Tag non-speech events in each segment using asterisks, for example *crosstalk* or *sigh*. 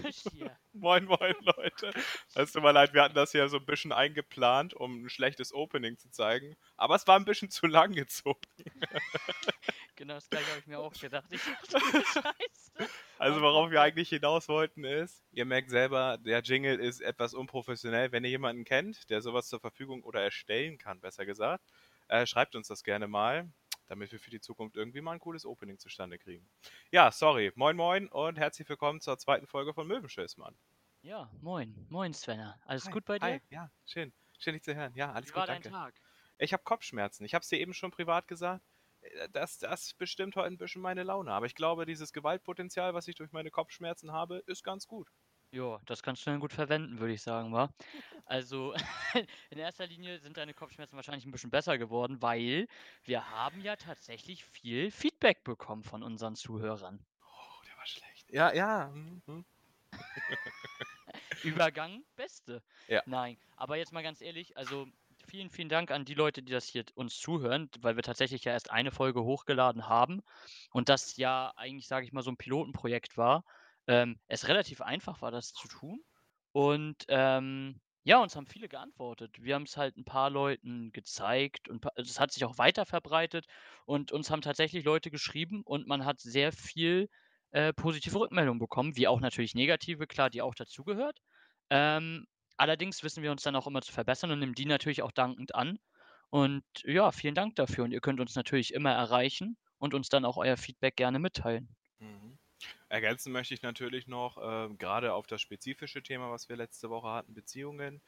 frisch hier. *laughs* Moin, moin, Leute. Es tut mir leid, wir hatten das ja so ein bisschen eingeplant, um ein schlechtes Opening zu zeigen. Aber es war ein bisschen zu lang gezogen. *laughs* Genau das gleiche habe ich mir auch gedacht. Ich dachte, *laughs* Scheiße. Also, worauf wir eigentlich hinaus wollten ist, ihr merkt selber, der Jingle ist etwas unprofessionell. Wenn ihr jemanden kennt, der sowas zur Verfügung oder erstellen kann, besser gesagt, äh, schreibt uns das gerne mal, damit wir für die Zukunft irgendwie mal ein cooles Opening zustande kriegen. Ja, sorry. Moin, moin und herzlich willkommen zur zweiten Folge von Möwenschiss, Mann. Ja, moin. Moin, Svenner. Alles Hi, gut bei dir? Hi, ja, schön. Schön, dich zu hören. Ja, alles Wie gut, war dein danke. Tag? Ich habe Kopfschmerzen. Ich habe es dir eben schon privat gesagt. Äh, Das, das bestimmt heute ein bisschen meine Laune. Aber ich glaube, dieses Gewaltpotenzial, was ich durch meine Kopfschmerzen habe, ist ganz gut. Ja, das kannst du dann gut verwenden, würde ich sagen, wa? Also, *laughs* in erster Linie sind deine Kopfschmerzen wahrscheinlich ein bisschen besser geworden, weil wir haben ja tatsächlich viel Feedback bekommen von unseren Zuhörern. Oh, der war schlecht. Ja, ja. mhm, mhm. *laughs* Übergang, beste. Ja. Nein, aber jetzt mal ganz ehrlich, also vielen, vielen Dank an die Leute, die das hier uns zuhören, weil wir tatsächlich ja erst eine Folge hochgeladen haben und das ja eigentlich, sage ich mal, so ein Pilotenprojekt war. Ähm, es relativ einfach war, das zu tun. Und ähm, ja, uns haben viele geantwortet. Wir haben es halt ein paar Leuten gezeigt und pa- es hat sich auch weiter verbreitet und uns haben tatsächlich Leute geschrieben und man hat sehr viel äh, positive Rückmeldungen bekommen, wie auch natürlich negative, klar, die auch dazugehört. Ähm, allerdings wissen wir uns dann auch immer zu verbessern und nehmen die natürlich auch dankend an. Und ja, vielen Dank dafür. Und ihr könnt uns natürlich immer erreichen und uns dann auch euer Feedback gerne mitteilen. Mhm. Ergänzen möchte ich natürlich noch, ähm, gerade auf das spezifische Thema, was wir letzte Woche hatten, Beziehungen.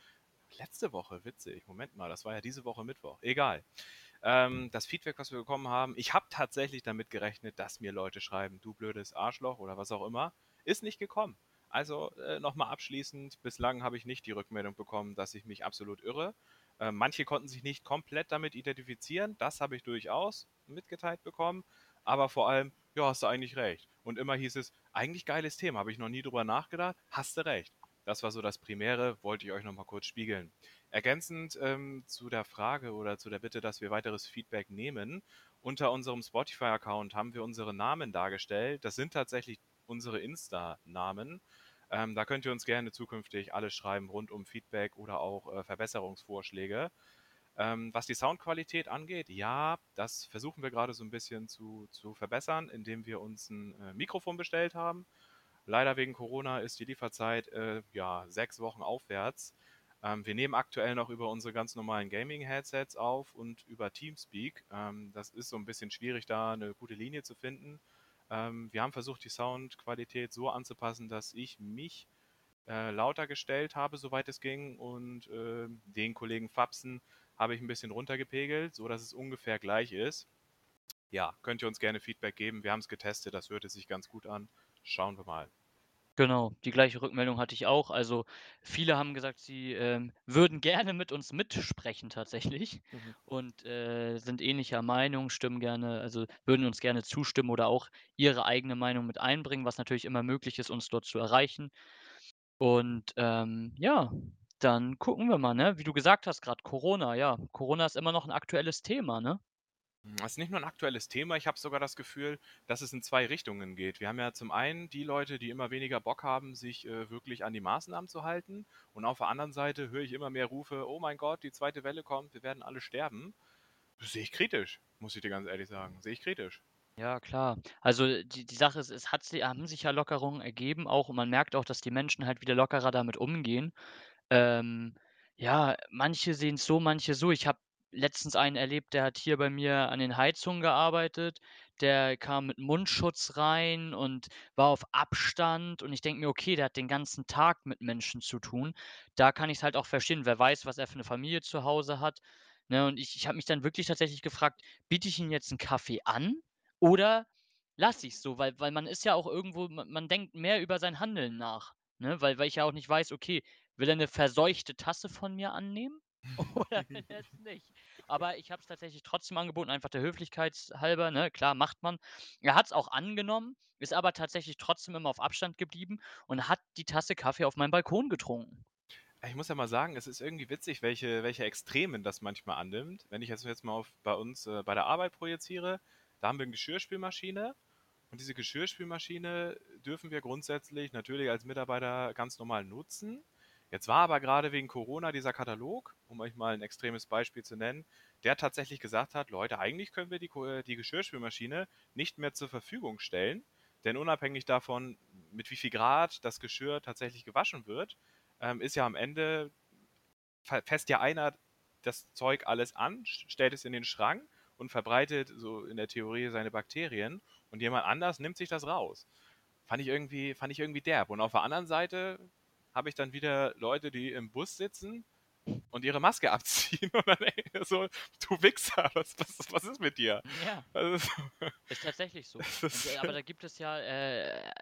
Letzte Woche, witzig. Moment mal, das war ja diese Woche Mittwoch. Egal. Ähm, das Feedback, was wir bekommen haben, ich habe tatsächlich damit gerechnet, dass mir Leute schreiben, du blödes Arschloch oder was auch immer, ist nicht gekommen. Also äh, nochmal abschließend, bislang habe ich nicht die Rückmeldung bekommen, dass ich mich absolut irre. Äh, manche konnten sich nicht komplett damit identifizieren, das habe ich durchaus mitgeteilt bekommen, aber vor allem, ja, hast du eigentlich recht. Und immer hieß es, eigentlich geiles Thema, habe ich noch nie drüber nachgedacht, hast du recht. Das war so das Primäre, wollte ich euch nochmal kurz spiegeln. Ergänzend ähm, zu der Frage oder zu der Bitte, dass wir weiteres Feedback nehmen, unter unserem Spotify-Account haben wir unsere Namen dargestellt. Das sind tatsächlich unsere Insta-Namen. Ähm, da könnt ihr uns gerne zukünftig alles schreiben rund um Feedback oder auch äh, Verbesserungsvorschläge. Ähm, was die Soundqualität angeht, ja, das versuchen wir gerade so ein bisschen zu, zu verbessern, indem wir uns ein äh, Mikrofon bestellt haben. Leider wegen Corona ist die Lieferzeit äh, ja sechs Wochen aufwärts. Ähm, wir nehmen aktuell noch über unsere ganz normalen Gaming-Headsets auf und über Teamspeak. Ähm, das ist so ein bisschen schwierig, da eine gute Linie zu finden. Ähm, wir haben versucht, die Soundqualität so anzupassen, dass ich mich äh, lauter gestellt habe, soweit es ging, und äh, den Kollegen Fapsen habe ich ein bisschen runtergepegelt, so dass es ungefähr gleich ist. Ja, könnt ihr uns gerne Feedback geben. Wir haben es getestet, das hörte sich ganz gut an. Schauen wir mal. Genau, die gleiche Rückmeldung hatte ich auch. Also viele haben gesagt, sie ähm, würden gerne mit uns mitsprechen tatsächlich Mhm. und äh, sind ähnlicher Meinung, stimmen gerne, also würden uns gerne zustimmen oder auch ihre eigene Meinung mit einbringen, was natürlich immer möglich ist, uns dort zu erreichen. Und ähm, ja, dann gucken wir mal, ne? Wie du gesagt hast, gerade Corona, ja, Corona ist immer noch ein aktuelles Thema, ne? Das ist nicht nur ein aktuelles Thema, ich habe sogar das Gefühl, dass es in zwei Richtungen geht. Wir haben ja zum einen die Leute, die immer weniger Bock haben, sich äh, wirklich an die Maßnahmen zu halten. Und auf der anderen Seite höre ich immer mehr Rufe, oh mein Gott, die zweite Welle kommt, wir werden alle sterben. Das sehe ich kritisch, muss ich dir ganz ehrlich sagen. Sehe ich kritisch. Ja, klar. Also die, die Sache ist, es hat, haben sich ja Lockerungen ergeben auch und man merkt auch, dass die Menschen halt wieder lockerer damit umgehen. Ähm, ja, manche sehen es so, manche so. Ich habe letztens einen erlebt, der hat hier bei mir an den Heizungen gearbeitet. Der kam mit Mundschutz rein und war auf Abstand. Und ich denke mir, okay, der hat den ganzen Tag mit Menschen zu tun. Da kann ich es halt auch verstehen. Wer weiß, was er für eine Familie zu Hause hat. Ne? Und ich, ich habe mich dann wirklich tatsächlich gefragt, biete ich ihm jetzt einen Kaffee an oder lasse ich es so? Weil, weil man ist ja auch irgendwo, man, man denkt mehr über sein Handeln nach. Ne? Weil, weil ich ja auch nicht weiß, okay, Will er 'ne verseuchte Tasse von mir annehmen *laughs* oder *laughs* will er es nicht? Aber ich habe es tatsächlich trotzdem angeboten, einfach der Höflichkeit halber, ne? Klar, macht man. Er hat's auch angenommen, ist aber tatsächlich trotzdem immer auf Abstand geblieben und hat die Tasse Kaffee auf meinem Balkon getrunken. Ich muss ja mal sagen, es ist irgendwie witzig, welche, welche Extremen das manchmal annimmt. Wenn ich das jetzt mal auf, bei uns äh, bei der Arbeit projiziere, da haben wir eine Geschirrspülmaschine Und diese Geschirrspülmaschine dürfen wir grundsätzlich natürlich als Mitarbeiter ganz normal nutzen. Jetzt war aber gerade wegen Corona dieser Katalog, um euch mal ein extremes Beispiel zu nennen, der tatsächlich gesagt hat, Leute, eigentlich können wir die, die Geschirrspülmaschine nicht mehr zur Verfügung stellen, denn unabhängig davon, mit wie viel Grad das Geschirr tatsächlich gewaschen wird, ähm, ist ja am Ende, fässt ja einer das Zeug alles an, stellt es in den Schrank und verbreitet so in der Theorie seine Bakterien und jemand anders nimmt sich das raus. Fand ich irgendwie, fand ich irgendwie derb. Und auf der anderen Seite habe ich dann wieder Leute, die im Bus sitzen und ihre Maske *laughs* abziehen und dann ich so, du Wichser, was, was, was ist mit dir? Ja. Also, *laughs* ist tatsächlich so. Und, äh, aber da gibt es ja, äh,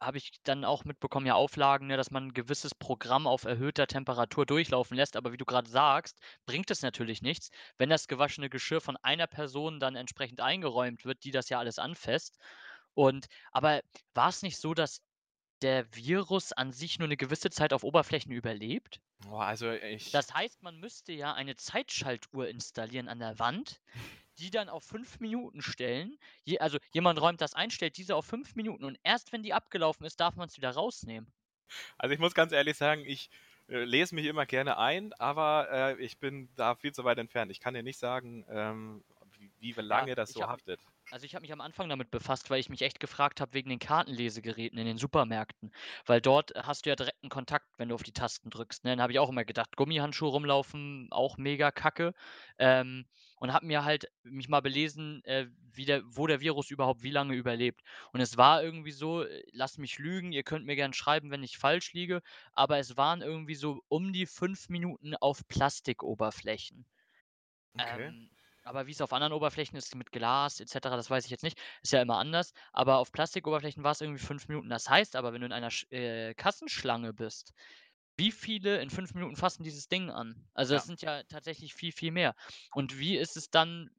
habe ich dann auch mitbekommen, ja Auflagen, ne, dass man ein gewisses Programm auf erhöhter Temperatur durchlaufen lässt. Aber wie du gerade sagst, bringt es natürlich nichts, wenn das gewaschene Geschirr von einer Person dann entsprechend eingeräumt wird, die das ja alles anfasst. Und aber war es nicht so, dass der Virus an sich nur eine gewisse Zeit auf Oberflächen überlebt? Boah, also ich. Das heißt, man müsste ja eine Zeitschaltuhr installieren an der Wand, die dann auf fünf Minuten stellen. Je, also jemand räumt das ein, stellt diese auf fünf Minuten und erst wenn die abgelaufen ist, darf man es wieder rausnehmen. Also ich muss ganz ehrlich sagen, ich äh, lese mich immer gerne ein, aber äh, ich bin da viel zu weit entfernt. Ich kann dir nicht sagen, ähm, wie, wie lange ja, das so hab, haftet. Also ich habe mich am Anfang damit befasst, weil ich mich echt gefragt habe wegen den Kartenlesegeräten in den Supermärkten. Weil dort hast du ja direkten Kontakt, wenn du auf die Tasten drückst. Ne? Dann habe ich auch immer gedacht, Gummihandschuhe rumlaufen, auch mega kacke. Ähm, und habe mir halt mich mal belesen, äh, wie der, wo der Virus überhaupt wie lange überlebt. Und es war irgendwie so, äh, lasst mich lügen, ihr könnt mir gerne schreiben, wenn ich falsch liege, aber es waren irgendwie so um die fünf Minuten auf Plastikoberflächen. Okay. Ähm, aber wie es auf anderen Oberflächen ist mit Glas et cetera, das weiß ich jetzt nicht. Ist ja immer anders. Aber auf Plastikoberflächen war es irgendwie fünf Minuten. Das heißt aber, wenn du in einer äh, Kassenschlange bist, wie viele in fünf Minuten fassen dieses Ding an? Also, das Ja. sind ja tatsächlich viel, viel mehr. Und wie ist es dann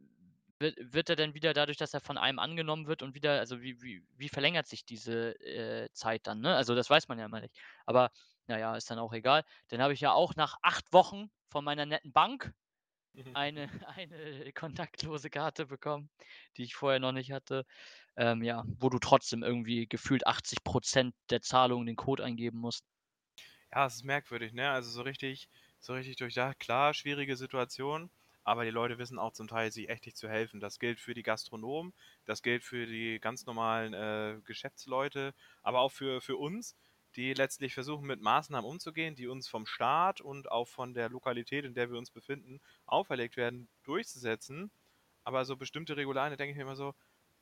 wird wird er denn wieder dadurch, dass er von einem angenommen wird und wieder also, wie wie wie verlängert sich diese, äh, Zeit dann, ne? Also, das weiß man ja immer nicht. Aber na ja, ist dann auch egal. Dann habe ich ja auch nach acht Wochen von meiner netten Bank eine *laughs* eine kontaktlose Karte bekommen, die ich vorher noch nicht hatte. Ähm, ja, wo du trotzdem irgendwie gefühlt 80% der Zahlung den Code eingeben musst. Ja, es ist merkwürdig, ne? Also so richtig so richtig durchdacht. Klar, schwierige Situation, aber die Leute wissen auch zum Teil, sich echt nicht zu helfen. Das gilt für die Gastronomen, das gilt für die ganz normalen äh, Geschäftsleute, aber auch für, für uns, die letztlich versuchen, mit Maßnahmen umzugehen, die uns vom Staat und auch von der Lokalität, in der wir uns befinden, auferlegt werden, durchzusetzen. Aber so bestimmte Regularien, denke ich mir immer so,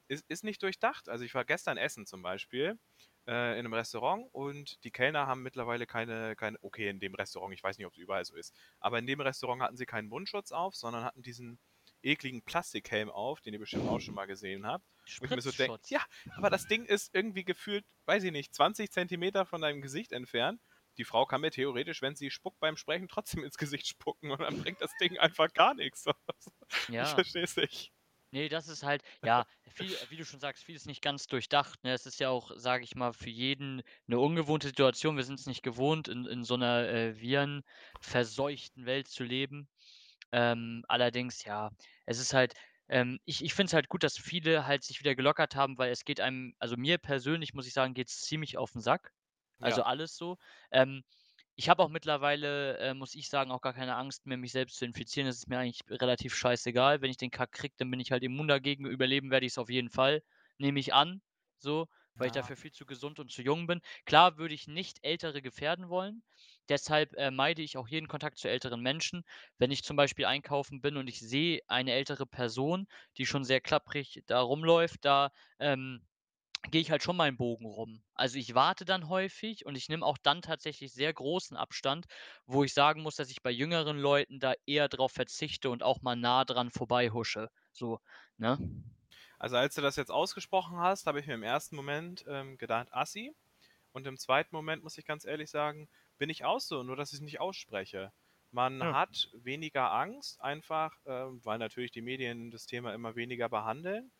ist, ist nicht durchdacht. Also ich war gestern essen zum Beispiel äh, in einem Restaurant und die Kellner haben mittlerweile keine, keine, okay, in dem Restaurant, ich weiß nicht, ob es überall so ist, aber in dem Restaurant hatten sie keinen Mundschutz auf, sondern hatten diesen ekligen Plastikhelm auf, den ihr bestimmt auch schon mal gesehen habt. Wo ich mir so denke, ja, aber das Ding ist irgendwie gefühlt, weiß ich nicht, 20 Zentimeter von deinem Gesicht entfernt. Die Frau kann mir theoretisch, wenn sie spuckt beim Sprechen, trotzdem ins Gesicht spucken und dann bringt das Ding einfach gar nichts. *laughs* Ja. Ich verstehe es nicht. Nee, das ist halt, ja, viel, wie du schon sagst, vieles nicht ganz durchdacht. Ne? Es ist ja auch, sage ich mal, für jeden eine ungewohnte Situation. Wir sind es nicht gewohnt, in, in so einer äh, virenverseuchten Welt zu leben. Ähm, allerdings, ja, es ist halt, ähm, ich ich finde es halt gut, dass viele halt sich wieder gelockert haben, weil es geht einem also mir persönlich, muss ich sagen, geht es ziemlich auf den Sack. Also Ja. alles so. Ähm, ich habe auch mittlerweile, äh, muss ich sagen, auch gar keine Angst mehr, mich selbst zu infizieren. Das ist mir eigentlich relativ scheißegal. Wenn ich den Kack kriege, dann bin ich halt immun dagegen. Überleben werde ich es auf jeden Fall, nehme ich an, so, weil ich Ja. dafür viel zu gesund und zu jung bin. Klar würde ich nicht Ältere gefährden wollen. Deshalb äh, meide ich auch jeden Kontakt zu älteren Menschen. Wenn ich zum Beispiel einkaufen bin und ich sehe eine ältere Person, die schon sehr klapprig da rumläuft, da ähm, gehe ich halt schon mal 'n Bogen rum. Also, ich warte dann häufig und ich nehme auch dann tatsächlich sehr großen Abstand, wo ich sagen muss, dass ich bei jüngeren Leuten da eher drauf verzichte und auch mal nah dran vorbeihusche, so, ne? Also als du das jetzt ausgesprochen hast, habe ich mir im ersten Moment ähm, gedacht, Assi. Und im zweiten Moment, muss ich ganz ehrlich sagen, bin ich auch so, nur dass ich es nicht ausspreche. Man Ja. hat weniger Angst, einfach, ähm, weil natürlich die Medien das Thema immer weniger behandeln.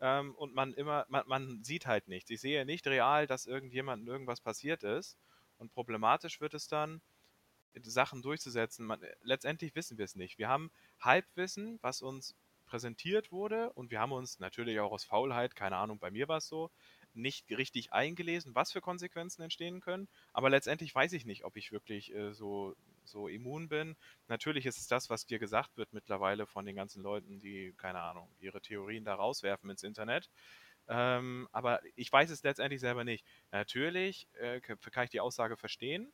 Ähm, und man immer, man, man sieht halt nichts. Ich sehe nicht real, dass irgendjemandem irgendwas passiert ist. Und problematisch wird es dann, Sachen durchzusetzen. Man, letztendlich wissen wir es nicht. Wir haben Halbwissen, was uns präsentiert wurde und wir haben uns natürlich auch aus Faulheit, keine Ahnung, bei mir war es so, nicht richtig eingelesen, was für Konsequenzen entstehen können. Aber letztendlich weiß ich nicht, ob ich wirklich äh, so, so immun bin. Natürlich ist es das, was dir gesagt wird mittlerweile von den ganzen Leuten, die, keine Ahnung, ihre Theorien da rauswerfen ins Internet. Ähm, aber ich weiß es letztendlich selber nicht. Natürlich äh, kann ich die Aussage verstehen.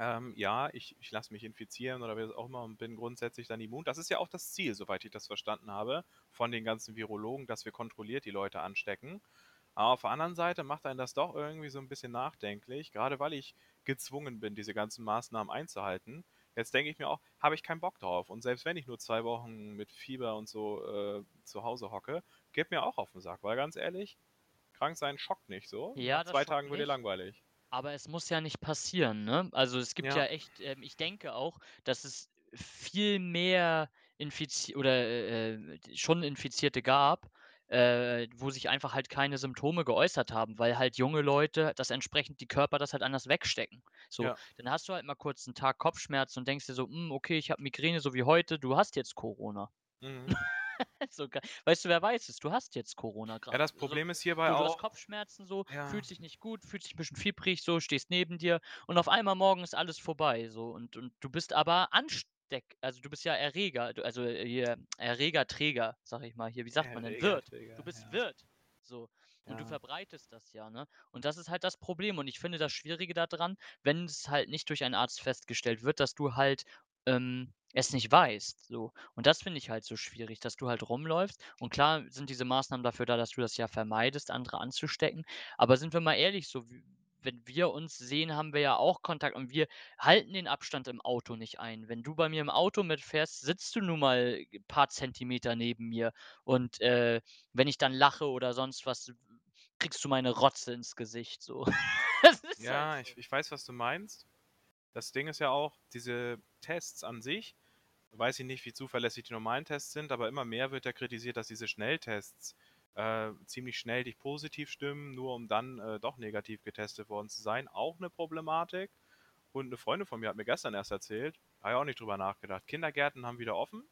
Ähm, ja, ich, ich lasse mich infizieren oder wie auch immer und bin grundsätzlich dann immun. Das ist ja auch das Ziel, soweit ich das verstanden habe, von den ganzen Virologen, dass wir kontrolliert die Leute anstecken. Aber auf der anderen Seite macht einen das doch irgendwie so ein bisschen nachdenklich, gerade weil ich gezwungen bin, diese ganzen Maßnahmen einzuhalten. Jetzt denke ich mir auch, habe ich keinen Bock drauf. Und selbst wenn ich nur zwei Wochen mit Fieber und so äh, zu Hause hocke, geht mir auch auf den Sack. Weil ganz ehrlich, krank sein schockt nicht so. Ja, Nach zwei Tagen wird dir langweilig. Aber es muss ja nicht passieren, ne? Also, es gibt ja Ja, echt ähm, ich denke auch, dass es viel mehr infizi oder, äh, äh, schon Infizierte gab, äh, wo sich einfach halt keine Symptome geäußert haben, weil halt junge Leute das entsprechend die Körper das halt anders wegstecken. So, ja. dann hast du halt mal kurz 'n Tag Kopfschmerzen und denkst dir so: „Hm, okay, ich habe Migräne, so wie heute, du hast jetzt Corona.“ Mhm. *laughs* So weißt du, wer weiß es? Du hast jetzt Corona Ja, grad. das So, Problem ist hierbei so, du hast auch, Kopfschmerzen so, ja, fühlst dich nicht gut, fühlst dich 'n bisschen fiebrig so, stehst neben dir und auf einmal morgen ist alles vorbei so und und du bist aber ansteck also, du bist ja Erreger, du also, hier Erregerträger, sage ich mal hier. Wie sagt man denn? Wirt. Du bist ja. Wirt. So. Und du Ja. verbreitest das ja, ne? Und das ist halt das Problem und ich finde das Schwierige da dran, wenn es halt nicht durch einen Arzt festgestellt wird, dass du halt, ähm, es nicht weißt, so. Und das finde ich halt so schwierig, dass du halt rumläufst und klar sind diese Maßnahmen dafür da, dass du das ja vermeidest, andere anzustecken. Aber sind wir mal ehrlich, so w wenn wir uns sehen, haben wir ja auch Kontakt und wir halten den Abstand im Auto nicht ein. Wenn du bei mir im Auto mitfährst, sitzt du nun mal paar Zentimeter neben mir und, äh, wenn ich dann lache oder sonst was, kriegst du meine Rotze ins Gesicht so. *laughs* Halt Ja, so. ich, ich weiß, was du meinst. Das Ding ist ja auch, diese Tests an sich, weiß ich nicht, wie zuverlässig die normalen Tests sind, aber immer mehr wird ja kritisiert, dass diese Schnelltests äh, ziemlich schnell dich positiv stimmen, nur um dann äh, doch negativ getestet worden zu sein. Auch eine Problematik. Und eine Freundin von mir hat mir gestern erst erzählt, habe ich auch nicht drüber nachgedacht. Kindergärten haben wieder offen.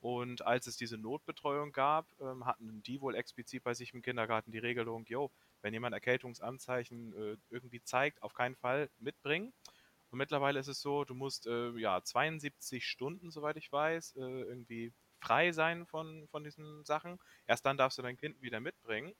Und als es diese Notbetreuung gab, ähm, hatten die wohl explizit bei sich im Kindergarten die Regelung, jo, wenn jemand Erkältungsanzeichen äh, irgendwie zeigt, auf keinen Fall mitbringen. Und mittlerweile ist es so, du musst äh, ja 72 Stunden, soweit ich weiß, äh, irgendwie frei sein von, von diesen Sachen. Erst dann darfst du dein Kind wieder mitbringen.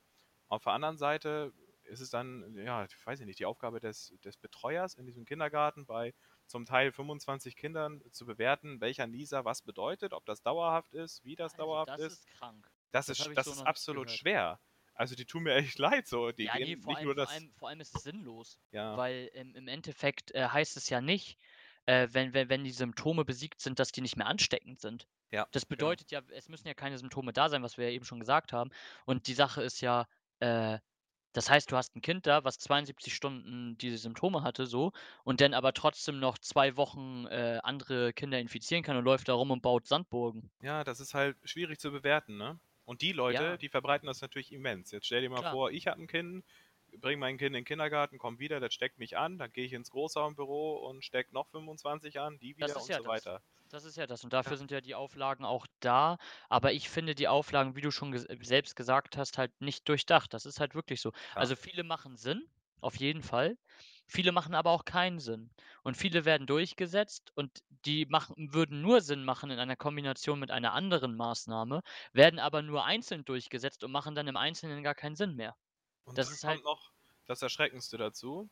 Auf der anderen Seite ist es dann, ja, ich weiß ich nicht, die Aufgabe des, des Betreuers in diesem Kindergarten bei zum Teil 25 Kindern zu bewerten, welcher Nieser was bedeutet, ob das dauerhaft ist, wie das Also, dauerhaft das ist. ist krank. Das Das ist, das so ist absolut gehört. schwer. Also die tun mir echt leid so. Die Ja, gehen vor nicht allem nur vor das, allem vor allem ist es sinnlos, ja, weil im im Endeffekt, äh, heißt es ja nicht, äh, wenn wenn wenn die Symptome besiegt sind, dass die nicht mehr ansteckend sind. ja, Das genau. bedeutet ja, es müssen ja keine Symptome da sein, was wir ja eben schon gesagt haben. Und die Sache ist ja, äh, das heißt, du hast 'n Kind da, was 72 Stunden diese Symptome hatte so und dann aber trotzdem noch 2 Wochen, äh, andere Kinder infizieren kann und läuft da rum und baut Sandburgen. Ja, das ist halt schwierig zu bewerten, ne? Und die Leute, Ja, die verbreiten das natürlich immens. Jetzt stell dir mal klar. vor, ich habe ein Kind, bringe mein Kind in den Kindergarten, komme wieder, das steckt mich an, dann gehe ich ins Großraumbüro und stecke noch 25 an, die wieder und ja so das. weiter. Das ist ja das. Und Ja, dafür sind ja die Auflagen auch da. Aber ich finde die Auflagen, wie du schon ges äh, selbst gesagt hast, halt nicht durchdacht. Das ist halt wirklich so. klar. Also, viele machen Sinn, auf jeden Fall. Viele machen aber auch keinen Sinn. Und viele werden durchgesetzt und die machen würden nur Sinn machen in einer Kombination mit einer anderen Maßnahme, werden aber nur einzeln durchgesetzt und machen dann im Einzelnen gar keinen Sinn mehr. Und Das ist halt noch das Erschreckendste dazu.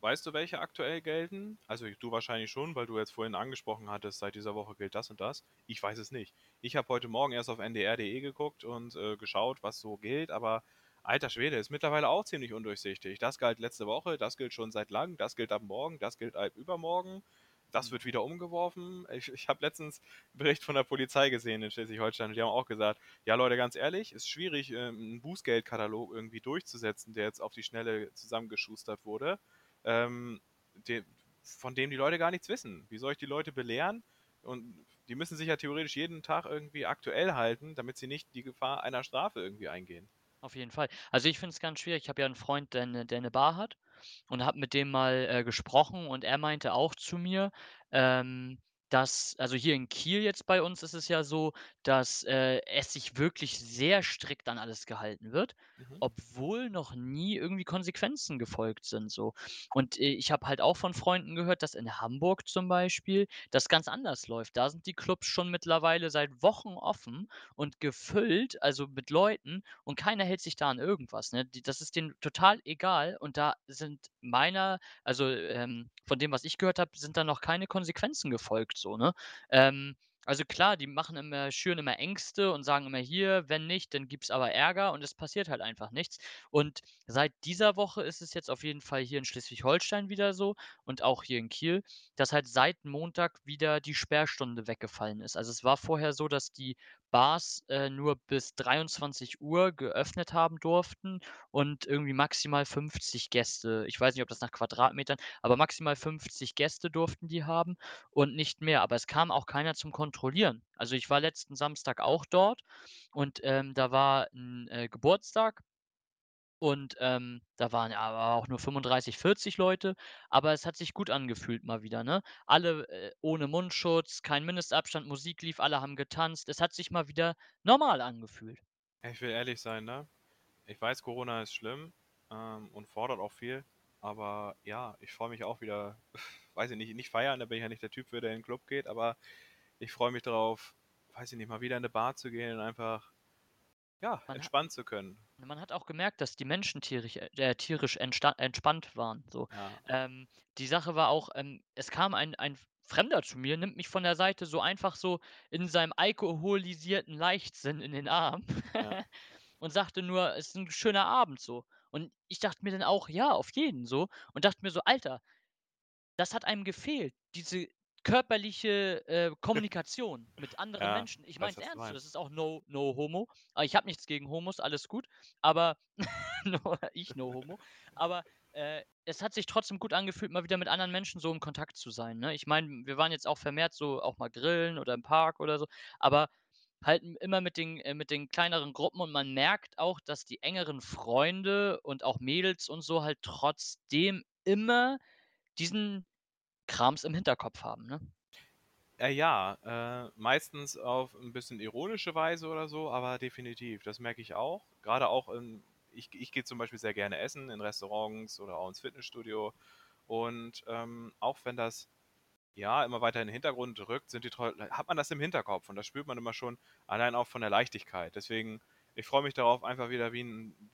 Weißt du, welche aktuell gelten? Also du wahrscheinlich schon, weil du jetzt vorhin angesprochen hattest, seit dieser Woche gilt das und das. Ich weiß es nicht. Ich habe heute Morgen erst auf ndr.de geguckt und äh, geschaut, was so gilt, aber alter Schwede, ist mittlerweile auch ziemlich undurchsichtig. Das galt letzte Woche, das gilt schon seit langem, das gilt ab morgen, das gilt ab übermorgen. Das mhm. wird wieder umgeworfen. Ich, ich habe letztens einen Bericht von der Polizei gesehen in Schleswig-Holstein und die haben auch gesagt, ja Leute, ganz ehrlich, ist schwierig, ähm, einen Bußgeldkatalog irgendwie durchzusetzen, der jetzt auf die Schnelle zusammengeschustert wurde ähm, de, von dem die Leute gar nichts wissen. Wie soll ich die Leute belehren? Und die müssen sich ja theoretisch jeden Tag irgendwie aktuell halten, damit sie nicht die Gefahr einer Strafe irgendwie eingehen. Auf jeden Fall. Also, ich finde es ganz schwierig. Ich habe ja einen Freund, der der 'ne Bar hat und habe mit dem mal, äh, gesprochen und er meinte auch zu mir, ähm, dass also hier in Kiel jetzt bei uns ist es ja so, dass, äh, es sich wirklich sehr strikt an alles gehalten wird, Mhm. obwohl noch nie irgendwie Konsequenzen gefolgt sind so. Und, äh, ich habe halt auch von Freunden gehört, dass in Hamburg zum Beispiel das ganz anders läuft. Da sind die Clubs schon mittlerweile seit Wochen offen und gefüllt, also mit Leuten und keiner hält sich da an irgendwas, ne? Die das ist denen total egal und da sind meiner also, ähm, von dem, was ich gehört habe, sind da noch keine Konsequenzen gefolgt so, ne? Ähm, also klar, die machen immer schüren immer Ängste und sagen immer: „Hier, wenn nicht, dann gibt's aber Ärger“, und es passiert halt einfach nichts. Und seit dieser Woche ist es jetzt auf jeden Fall hier in Schleswig-Holstein wieder so und auch hier in Kiel, dass halt seit Montag wieder die Sperrstunde weggefallen ist. Also, es war vorher so, dass die Bars, äh, nur bis 23:00 geöffnet haben durften und irgendwie maximal 50 Gäste. Ich weiß nicht, ob das nach Quadratmetern aber maximal 50 Gäste durften die haben und nicht mehr. Aber es kam auch keiner zum Kontrollieren. Also, ich war letzten Samstag auch dort und, ähm, da war 'n, äh, Geburtstag und, ähm, da waren aber auch nur 35, 40 Leute, aber es hat sich gut angefühlt mal wieder, ne? Alle, äh, ohne Mundschutz, kein Mindestabstand, Musik lief, alle haben getanzt. Es hat sich mal wieder normal angefühlt. Ich will ehrlich sein, ne? Ich weiß, Corona ist schlimm, ähm, und fordert auch viel, aber ja, ich freue mich auch wieder *laughs* weiß ich nicht, nicht feiern, da bin ich ja nicht der Typ der in 'n Club geht, aber ich freue mich darauf, weiß ich nicht, mal wieder in 'ne Bar zu gehen und einfach, ja, Man entspannen zu können. man hat auch gemerkt, dass die Menschen tierisch äh, tierisch entsta entspannt waren so. Ja. Ähm, die Sache war auch, ähm, es kam ein ein Fremder zu mir, nimmt mich von der Seite so einfach so in seinem alkoholisierten Leichtsinn in den Arm Ja. *laughs* und sagte nur: „Ist 'n schöner Abend“, so. Und ich dachte mir dann auch: „Ja, auf jeden“, so und dachte mir so: „Alter, das hat einem gefehlt, diese körperliche, äh, Kommunikation mit anderen Ja, Menschen.“ Ich meine es ernst das ist auch no no homo. Ich habe nichts gegen Homos, alles gut, aber *laughs* no ich no homo. Aber, äh, es hat sich trotzdem gut angefühlt, mal wieder mit anderen Menschen so im Kontakt zu sein, ne? Ich meine, wir waren jetzt auch vermehrt so auch mal grillen oder im Park oder so, aber halt immer mit den äh, mit den kleineren Gruppen und man merkt auch, dass die engeren Freunde und auch Mädels und so halt trotzdem immer diesen Krams im Hinterkopf haben, ne? Äh, ja, äh, meistens auf 'n bisschen ironische Weise oder so, aber definitiv, das merke ich auch. Grade auch in ich ich gehe zum Beispiel sehr gerne essen in Restaurants oder auch ins Fitnessstudio und, ähm, auch wenn das, ja, immer weiter in den Hintergrund rückt, sind die hat man das im Hinterkopf und das spürt man immer schon allein auch von der Leichtigkeit. Deswegen, ich freue mich darauf, einfach wieder wie 'n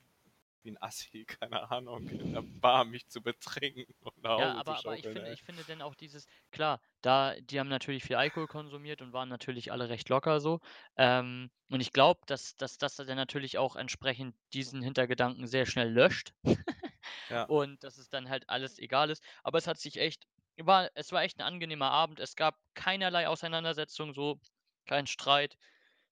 wie 'n Assi, *laughs* keine Ahnung, in 'ner Bar mich zu betrinken nach Ja, Hause zu aber aber ich schaukeln, finde ey. ich finde denn auch dieses klar, da die haben natürlich viel Alkohol konsumiert und waren natürlich alle recht locker so. Ähm, und ich glaube, dass dass das dann natürlich auch entsprechend diesen Hintergedanken sehr schnell löscht *laughs* Ja. und dass es dann halt alles egal ist. Aber es hat sich echt war es war echt 'n angenehmer Abend. Es gab keinerlei Auseinandersetzung so, kein Streit.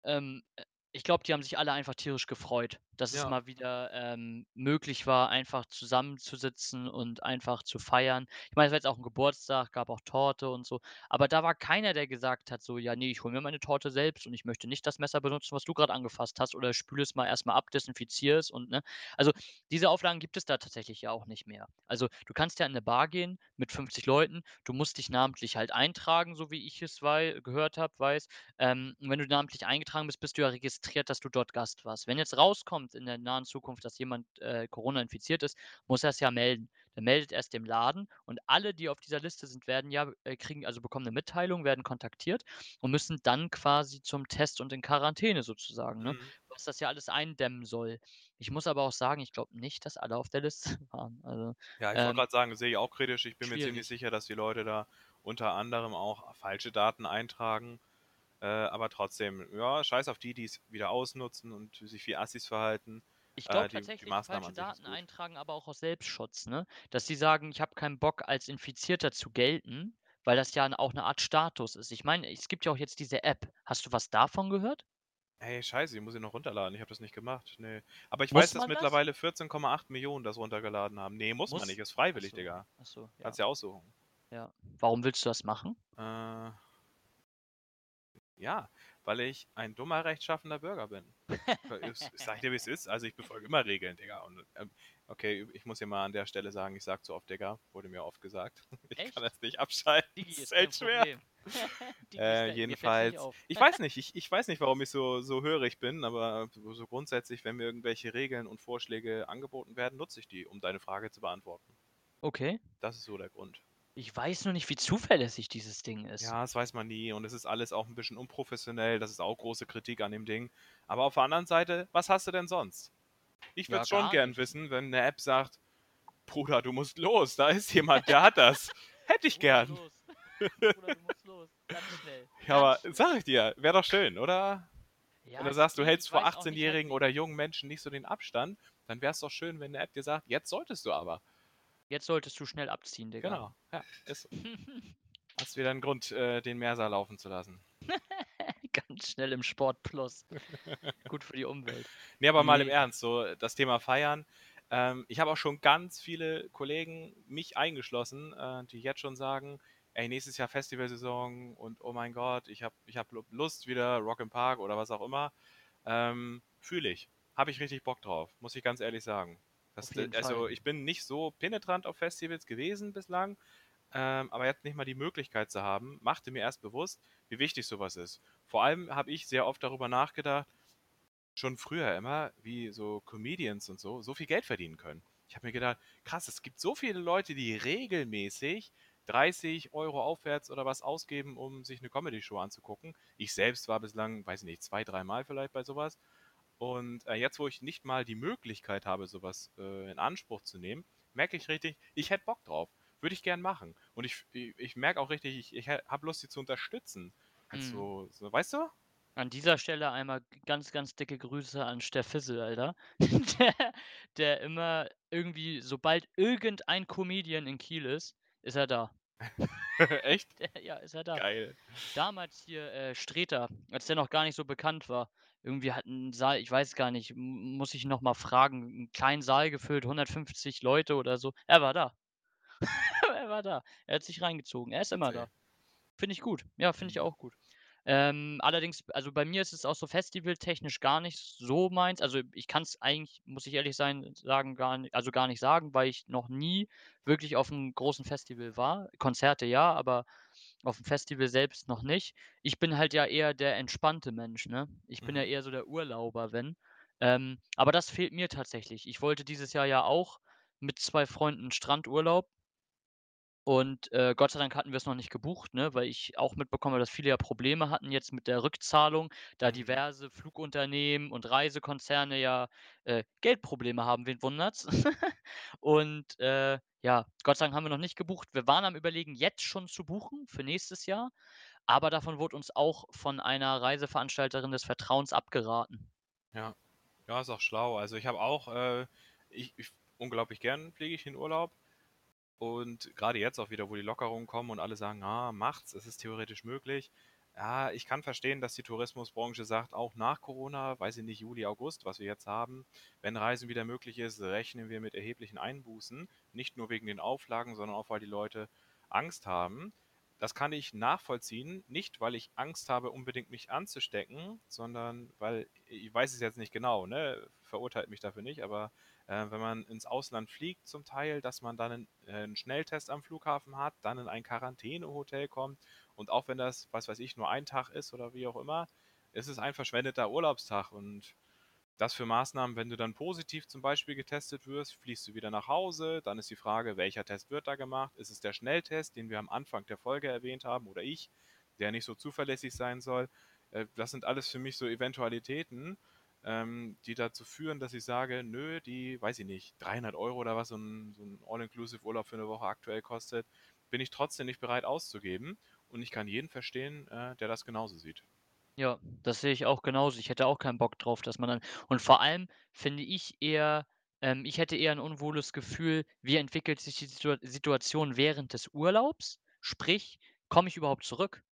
Ähm, äh, ich glaube, die haben sich alle einfach tierisch gefreut, dass es Ja. mal wieder, ähm, möglich war, einfach zusammenzusitzen und einfach zu feiern. Ich meine, es war jetzt auch 'n Geburtstag, gab auch Torte und so, aber da war keiner, der gesagt hat so: „Ja, ne, ich hole mir meine Torte selbst und ich möchte nicht das Messer benutzen, was du grad angefasst hast oder spüle es mal erst mal ab, desinfiziere es und“ ne? Also, diese Auflagen gibt es da tatsächlich ja auch nicht mehr. Also, du kannst ja in 'ne Bar gehen mit 50 Leuten, du musst dich namentlich halt eintragen, so wie ich es wei gehört habe weiß. Ähm, und wenn du namentlich eingetragen bist, bist du ja registriert, dass du dort Gast warst. Wenn jetzt rauskommt in der nahen Zukunft, dass jemand, äh, Corona infiziert ist, muss er's ja melden. Der meldet er's dem Laden und alle, die auf dieser Liste sind, werden ja äh, kriegen also bekommen 'ne Mitteilung, werden kontaktiert und müssen dann quasi zum Test und in Quarantäne sozusagen, ne, Mhm. was das ja alles eindämmen soll. Ich muss aber auch sagen, ich glaube nicht, dass alle auf der Liste *laughs* waren. Also, Ja, ich wollte ähm grad sagen, sehe ich auch kritisch. Ich bin mir ziemlich schwierig. sicher, dass die Leute da unter anderem auch falsche Daten eintragen. Äh, aber trotzdem, ja, scheiß auf die, die's wieder ausnutzen und sich wie Assis verhalten. Ich Äh, glaube die die tatsächlich, Maßnahme falsche Daten eintragen, aber auch aus Selbstschutz, ne? Dass sie sagen: „Ich habe keinen Bock, als Infizierter zu gelten“, weil das ja auch 'ne Art Status ist. Ich meine, es gibt ja auch jetzt diese App. Hast du was davon gehört? Ey, scheiße, die muss ich noch runterladen. Ich habe das nicht gemacht, ne. Aber ich weiß, Muss dass man das? mittlerweile 14,8 das runtergeladen haben. Ne, muss man nicht, Muss? ist freiwillig, so, Digga. ach so, ja. Kannst dir aussuchen. Ja. Warum willst du das machen? Äh Ja, weil ich ein dummer, rechtschaffender Bürger bin. Ich, ich sag dir, wie es ist. Also ich befolge immer Regeln, Digga. Und, ähm, okay, ich muss hier mal an der Stelle sagen, ich sag zu oft, Digga. Wurde mir oft gesagt. *laughs* Ich Echt? kann das nicht abschalten. Digi Das ist ist echt schwer. *laughs* Äh, jedenfalls, ich weiß nicht, ich, ich weiß nicht, warum ich so, so hörig bin, aber so grundsätzlich, wenn mir irgendwelche Regeln und Vorschläge angeboten werden, nutze ich die, um deine Frage zu beantworten. Okay. Das ist so der Grund. Ich weiß nur nicht, wie zuverlässig dieses Ding ist. Ja, das weiß man nie und es ist alles auch ein bisschen unprofessionell, das ist auch große Kritik an dem Ding. Aber auf der anderen Seite, was hast du denn sonst? Ich würde Ja, schon gern nicht. wissen, wenn eine App sagt, Bruder, du musst los, da ist jemand, der hat das. *laughs* Hätte ich gern. *laughs* Bruder, du musst los. Ganz schnell. Ja, aber schnell. sag ich dir, wäre doch schön, oder? Ja, Wenn du sagst, du hältst vor weiß auch nicht, halt 18-Jährigen wie- oder jungen Menschen nicht so den Abstand, dann wäre es doch schön, wenn eine App dir sagt, jetzt solltest du aber. Jetzt solltest du schnell abziehen, Digga. Genau. Ja, ist so. *laughs* Hast wieder einen Grund, äh, den Meerser laufen zu lassen. *laughs* Ganz schnell im Sport Plus. *laughs* Gut für die Umwelt. Nee, aber mal im. Ernst, so das Thema Feiern. Ähm, ich habe auch schon ganz viele Kollegen, mich eingeschlossen, äh, die jetzt schon sagen, ey, nächstes Jahr Festivalsaison und oh mein Gott, ich habe ich hab Lust wieder, Rock im Park oder was auch immer. Ähm, Fühle ich. Habe ich richtig Bock drauf, muss ich ganz ehrlich sagen. Das, also Fall. ich bin nicht so penetrant auf Festivals gewesen bislang, ähm, aber jetzt nicht mal die Möglichkeit zu haben, machte mir erst bewusst, wie wichtig sowas ist. Vor allem habe ich sehr oft darüber nachgedacht, schon früher immer, wie so Comedians und so, so viel Geld verdienen können. Ich habe mir gedacht, krass, es gibt so viele Leute, die regelmäßig 30 Euro aufwärts oder was ausgeben, um sich eine Comedy-Show anzugucken. Ich selbst war bislang, weiß ich nicht, zwei, dreimal vielleicht bei sowas. Und äh, jetzt, wo ich nicht mal die Möglichkeit habe, sowas äh, in Anspruch zu nehmen, merke ich richtig, ich hätte Bock drauf. Würde ich gern machen. Und ich, ich, ich merke auch richtig, ich, ich habe Lust, sie zu unterstützen. Als Mhm. so, weißt du? An dieser Stelle einmal ganz, ganz dicke Grüße an Steff Fissel, Alter. *laughs* der, der immer irgendwie, sobald irgendein Comedian in Kiel ist, ist er da. *laughs* Echt? Der, *laughs* ja, ist er da. Geil. Damals hier äh, Streter, als der noch gar nicht so bekannt war. Irgendwie hat ein Saal, ich weiß gar nicht, muss ich noch mal fragen, einen kleinen Saal gefüllt, 150 Leute oder so. Er war da. *laughs* er war da. Er hat sich reingezogen. Er ist immer da. Erzähl. Finde ich gut. Ja, finde ich Mhm. auch gut. Ähm, allerdings, also bei mir ist es auch so festivaltechnisch gar nicht so meins. Also ich kann es eigentlich, muss ich ehrlich sein, sagen, gar nicht, also gar nicht sagen, weil ich noch nie wirklich auf einem großen Festival war. Konzerte ja, aber auf dem Festival selbst noch nicht. Ich bin halt ja eher der entspannte Mensch, ne? Ich bin ja Mhm. eher so der Urlauber, wenn. Ähm, aber das fehlt mir tatsächlich. Ich wollte dieses Jahr ja auch mit zwei Freunden Strandurlaub. Und, äh, Gott sei Dank hatten wir es noch nicht gebucht, ne, weil ich auch mitbekomme, dass viele ja Probleme hatten jetzt mit der Rückzahlung, da Mhm. diverse Flugunternehmen und Reisekonzerne ja, äh, Geldprobleme haben, wen wundert's? *laughs* Und, äh, ja, Gott sei Dank haben wir noch nicht gebucht. Wir waren am Überlegen, jetzt schon zu buchen für nächstes Jahr, aber davon wurde uns auch von einer Reiseveranstalterin des Vertrauens abgeraten. Ja. Ja, ist auch schlau. Also ich habe auch, äh, ich, ich unglaublich gern fliege ich in Urlaub. Und gerade jetzt auch wieder, wo die Lockerungen kommen und alle sagen, ah, macht's, es ist theoretisch möglich. Ja, ich kann verstehen, dass die Tourismusbranche sagt, auch nach Corona, weiß ich nicht, Juli, August, was wir jetzt haben, wenn Reisen wieder möglich ist, rechnen wir mit erheblichen Einbußen. Nicht nur wegen den Auflagen, sondern auch, weil die Leute Angst haben. Das kann ich nachvollziehen, nicht weil ich Angst habe, unbedingt mich anzustecken, sondern weil, ich weiß es jetzt nicht genau, ne, verurteilt mich dafür nicht, aber äh, wenn man ins Ausland fliegt zum Teil, dass man dann einen, äh, einen Schnelltest am Flughafen hat, dann in ein Quarantänehotel kommt und auch wenn das, was weiß ich, nur ein Tag ist oder wie auch immer, ist es ein verschwendeter Urlaubstag und das für Maßnahmen, wenn du dann positiv zum Beispiel getestet wirst, fliegst du wieder nach Hause, dann ist die Frage, welcher Test wird da gemacht? Ist es der Schnelltest, den wir am Anfang der Folge erwähnt haben oder ich, der nicht so zuverlässig sein soll? Äh, Das sind alles für mich so Eventualitäten, ähm, die dazu führen, dass ich sage, nö, die, weiß ich nicht, 300 Euro oder was so ein, so ein All-Inclusive-Urlaub für eine Woche aktuell kostet, bin ich trotzdem nicht bereit auszugeben. Und ich kann jeden verstehen, äh, der das genauso sieht. Ja, das sehe ich auch genauso. Ich hätte auch keinen Bock drauf, dass man dann und vor allem finde ich eher ähm, ich hätte eher ein unwohles Gefühl, wie entwickelt sich die Situa Situation während des Urlaubs? Sprich, komme ich überhaupt zurück?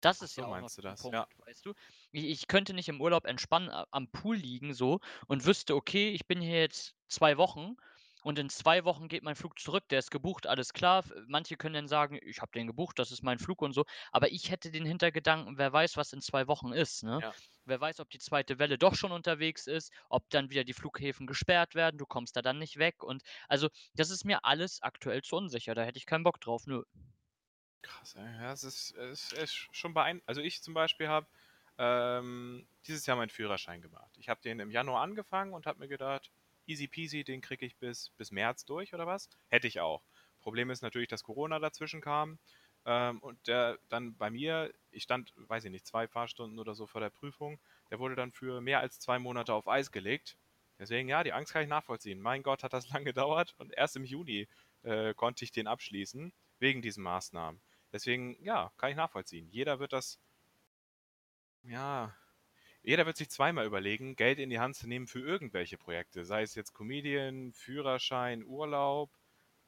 Das Ach ist so, ja auch noch meinst du so 'n das? Punkt, Ja. weißt du? Ich ich könnte nicht im Urlaub entspannen am Pool liegen so und wüsste: „Okay, ich bin hier jetzt 2 Wochen und in 2 Wochen geht mein Flug zurück, der ist gebucht, alles klar. Manche können dann sagen: „Ich habe den gebucht, das ist mein Flug und so.“ Aber ich hätte den Hintergedanken, wer weiß, was in 2 Wochen ist, ne? Ja. Wer weiß, ob die zweite Welle doch schon unterwegs ist, ob dann wieder die Flughäfen gesperrt werden, du kommst da dann nicht weg und also, das ist mir alles aktuell zu unsicher, da hätte ich keinen Bock drauf, nö. Krass, ey. Ja, es ist es ist schon beein also, ich zum Beispiel habe, ähm, dieses Jahr meinen Führerschein gemacht. Ich habe den im Januar angefangen und habe mir gedacht: „Easy peasy, den kriege ich bis bis März durch oder was?“ Hätte ich auch. Problem ist natürlich, dass Corona dazwischen kam, ähm, und der dann bei mir ich stand, weiß ich nicht, 2 Fahrstunden oder so vor der Prüfung. Der wurde dann für mehr als 2 Monate auf Eis gelegt. Deswegen, ja, die Angst kann ich nachvollziehen. Mein Gott, hat das *laughs* lang gedauert und erst im Juni, äh, konnte ich den abschließen wegen diesen Maßnahmen. Deswegen, ja, kann ich nachvollziehen. Jeder wird das ja, jeder wird sich zweimal überlegen, Geld in die Hand zu nehmen für irgendwelche Projekte, sei es jetzt Comedian, Führerschein, Urlaub,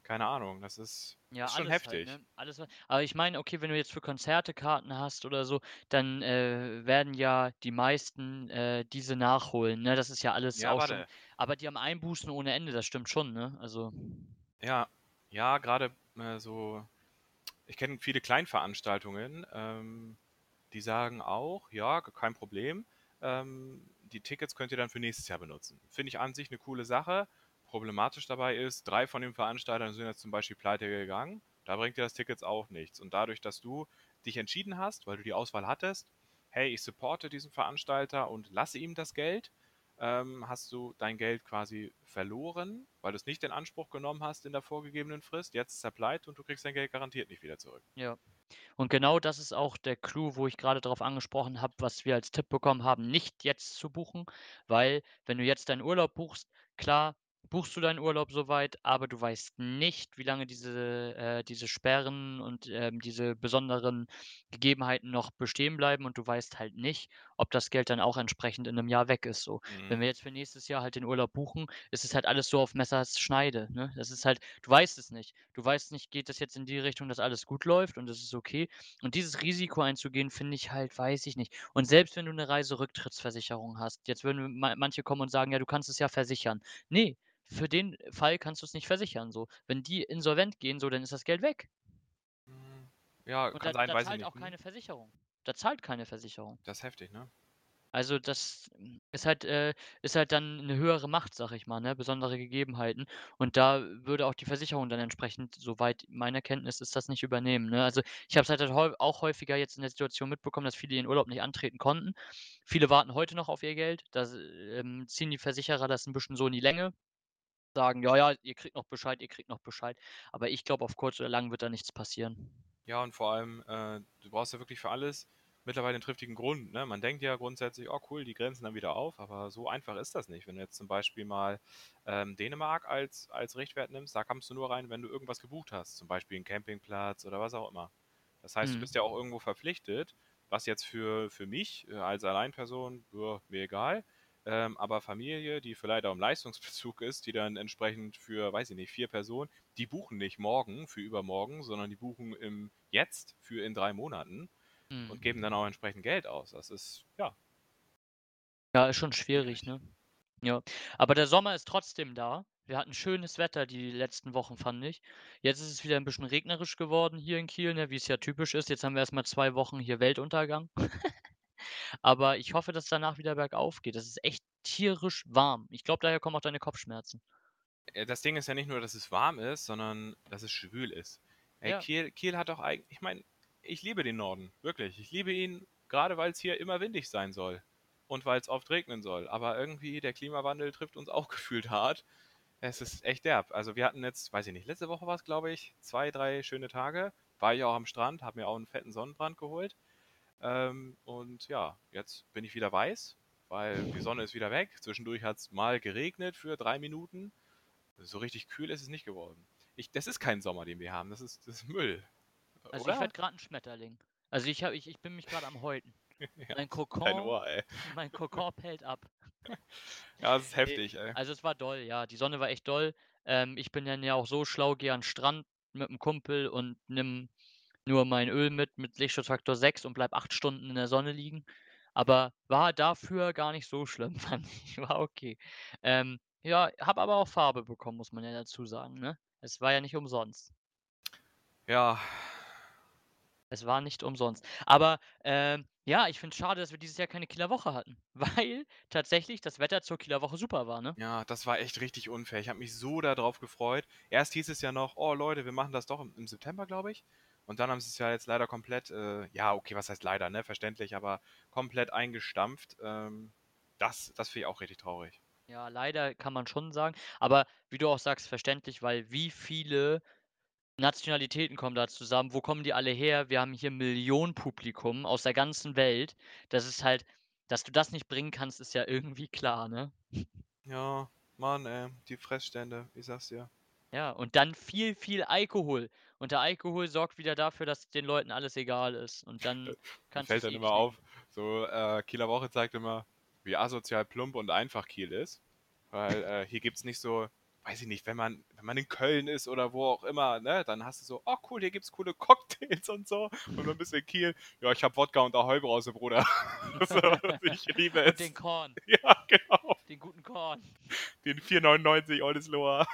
keine Ahnung. Das ist Ja, ist schon alles halt, heftig. ne? Alles wa aber ich meine, okay, wenn du jetzt für Konzerte Karten hast oder so, dann, äh, werden ja die meisten, äh, diese nachholen, ne? Das ist ja alles Ja, auch schon warte. aber die haben Einbußen ohne Ende, das stimmt schon, ne? Also Ja, ja, grade, äh, so ich kenne viele Kleinveranstaltungen, ähm, die sagen auch: „Ja, kein Problem. Ähm, die Tickets könnt ihr dann für nächstes Jahr benutzen.“ Finde ich an sich 'ne coole Sache. Problematisch dabei ist, 3 von den Veranstaltern sind jetzt zum Beispiel pleite gegangen. Da bringt dir das Tickets auch nichts. Und dadurch, dass du dich entschieden hast, weil du die Auswahl hattest: „Hey, ich supporte diesen Veranstalter und lasse ihm das Geld“, ähm, hast du dein Geld quasi verloren, weil du's nicht in Anspruch genommen hast in der vorgegebenen Frist. Jetzt ist er pleite und du kriegst dein Geld garantiert nicht wieder zurück. Ja. Und genau das ist auch der Clou, wo ich grade drauf angesprochen habe, was wir als Tipp bekommen haben, nicht jetzt zu buchen, weil wenn du jetzt deinen Urlaub buchst, klar, buchst du deinen Urlaub so weit, aber du weißt nicht, wie lange diese äh, diese Sperren und, ähm, diese besonderen Gegebenheiten noch bestehen bleiben und du weißt halt nicht, ob das Geld dann auch entsprechend in 'nem Jahr weg ist so. Mhm. Wenn wir jetzt für nächstes Jahr halt den Urlaub buchen, ist es halt alles so auf Messerschneide, ne? Das ist halt du weißt es nicht. Du weißt nicht, geht das jetzt in die Richtung, dass alles gut läuft und es ist okay? Und dieses Risiko einzugehen, finde ich halt weiß ich nicht. Und selbst wenn du 'ne Reiserücktrittsversicherung hast, jetzt würden ma manche kommen und sagen: „Ja, du kannst es ja versichern.“ Ne, für den Fall kannst du's nicht versichern so. Wenn die insolvent gehen so, dann ist das Geld weg. Hm, ja, Und kann da sein, da weiß ich nicht. auch Mhm. keine Versicherung. Da zahlt keine Versicherung. Das ist heftig, ne? Also, das, ist halt äh, ist halt dann 'ne höhere Macht, sage ich mal, ne, besondere Gegebenheiten. Und da würde auch die Versicherung dann entsprechend, soweit meine Kenntnis ist, das nicht übernehmen, ne? Also, ich habe es halt auch häufiger jetzt in der Situation mitbekommen, dass viele ihren Urlaub nicht antreten konnten. Viele warten heute noch auf ihr Geld. Da ähm, ziehen die Versicherer das 'n bisschen so in die Länge, sagen: „Ja, ja, ihr kriegt noch Bescheid, ihr kriegt noch Bescheid.“ Aber ich glaube, auf kurz oder lang wird da nichts passieren. Ja, und vor allem, äh, du brauchst ja wirklich für alles mittlerweile 'n triftigen Grund, ne? Man denkt ja grundsätzlich: „Oh cool, die grenzen dann wieder auf“, aber so einfach ist das nicht. Wenn du jetzt zum Beispiel mal, ähm, Dänemark als als Richtwert nimmst, da kommst du nur rein, wenn du irgendwas gebucht hast, zum Beispiel 'n Campingplatz oder was auch immer. Das heißt, du Mhm. bist ja auch irgendwo verpflichtet, was jetzt für für mich, äh, als Alleinperson, ja, mir egal, ähm, aber Familie, die vielleicht auch im Leistungsbezug ist, die dann entsprechend für, weiß ich nicht, 4 Personen, die buchen nicht morgen für übermorgen, sondern die buchen im Jetzt für in 3 Monaten und geben dann auch Mhm. entsprechend Geld aus. Das ist, ja Ja, ist schon schwierig, ne? Ja. Aber der Sommer ist trotzdem da. Wir hatten schönes Wetter die letzten Wochen, fand ich. Jetzt ist es wieder 'n bisschen regnerisch geworden hier in Kiel, ne, wie's ja typisch ist. Jetzt haben wir erst mal 2 Wochen hier Weltuntergang. *laughs* Aber ich hoffe, dass danach wieder bergauf geht. Das ist echt tierisch warm. Ich glaube, daher kommen auch deine Kopfschmerzen. Äh, das Ding ist ja nicht nur, dass es warm ist, sondern dass es schwül ist. Ey, Ja. Kiel Kiel hat doch eig ich meine, ich liebe den Norden, wirklich. Ich liebe ihn, grade weil's hier immer windig sein soll und weil's oft regnen soll. Aber irgendwie der Klimawandel trifft uns auch *laughs* gefühlt hart. Es ist echt derb. Also, wir hatten jetzt, weiß ich nicht, letzte Woche war's, glaube ich, 2, 3 schöne Tage. War ich auch am Strand, habe mir auch 'n fetten Sonnenbrand geholt. Ähm, und ja, jetzt bin ich wieder weiß, weil die Sonne ist wieder weg. Zwischendurch hat's mal geregnet für 3 Minuten. So richtig kühl ist es nicht geworden. Ich das ist kein Sommer, den wir haben. Das ist das ist Müll, Also, ich oder? werde grad 'n Schmetterling. Also, ich habe ich ich bin mich grad am Häuten. *laughs* Ja, Mein Kokon Ohr, *laughs* mein Kokon pellt ab. *laughs* Ja, das ist heftig, ey. also, es war doll, ja. Die Sonne war echt doll. Ähm, ich bin dann ja auch so schlau, gehe an 'n Strand mit 'm Kumpel und nehme nur mein Öl mit, mit Lichtschutzfaktor 6 und bleibe 8 Stunden in der Sonne liegen. Aber war dafür gar nicht so schlimm, fand ich. War okay. Ähm Ja, habe aber auch Farbe bekommen, muss man ja dazu sagen, ne? Es war ja nicht umsonst. Ja. Es war nicht umsonst. Aber, ähm, ja, ich finde es schade, dass wir dieses Jahr keine Kieler Woche hatten, *laughs* weil tatsächlich das Wetter zur Kieler Woche super war, ne? Ja, das war echt richtig unfair. Ich habe mich so da drauf gefreut. Erst hieß es ja noch: „Oh Leute, wir machen das doch im im September“, glaube ich. Und dann haben sie's ja jetzt leider komplett, äh ja, okay, was heißt leider, ne, verständlich, aber komplett eingestampft. Ähm, das das finde ich auch richtig traurig. Ja, leider kann man schon sagen. Aber wie du auch sagst, verständlich, weil wie viele Nationalitäten kommen da zusammen? Wo kommen die alle her? Wir haben hier Millionenpublikum aus der ganzen Welt. Das ist halt dass du das nicht bringen kannst, ist ja irgendwie klar, ne? Ja, Mann, ey, die Fressstände, ich sage es dir. Ja, und dann viel, viel Alkohol. Und der Alkohol sorgt wieder dafür, dass den Leuten alles egal ist. Und dann *laughs* kannst fällt du's dann eh immer nicht auf, nehmen. so, äh, Kieler Woche zeigt immer, wie asozial plump und einfach Kiel ist. Weil, äh, hier gibt's nicht so weiß ich nicht, wenn man wenn man in Köln ist oder wo auch immer, ne, dann hast du so: „Oh cool, hier gibt's coole Cocktails und so.“ Und dann bist du in Kiel: „Ja, ich habe Wodka und Ahoi-Brause, Bruder.“ *laughs* So, *laughs* ich liebe Und es. den Korn. *laughs* Ja, genau. Den guten Korn. Den 4,99 Oldesloher.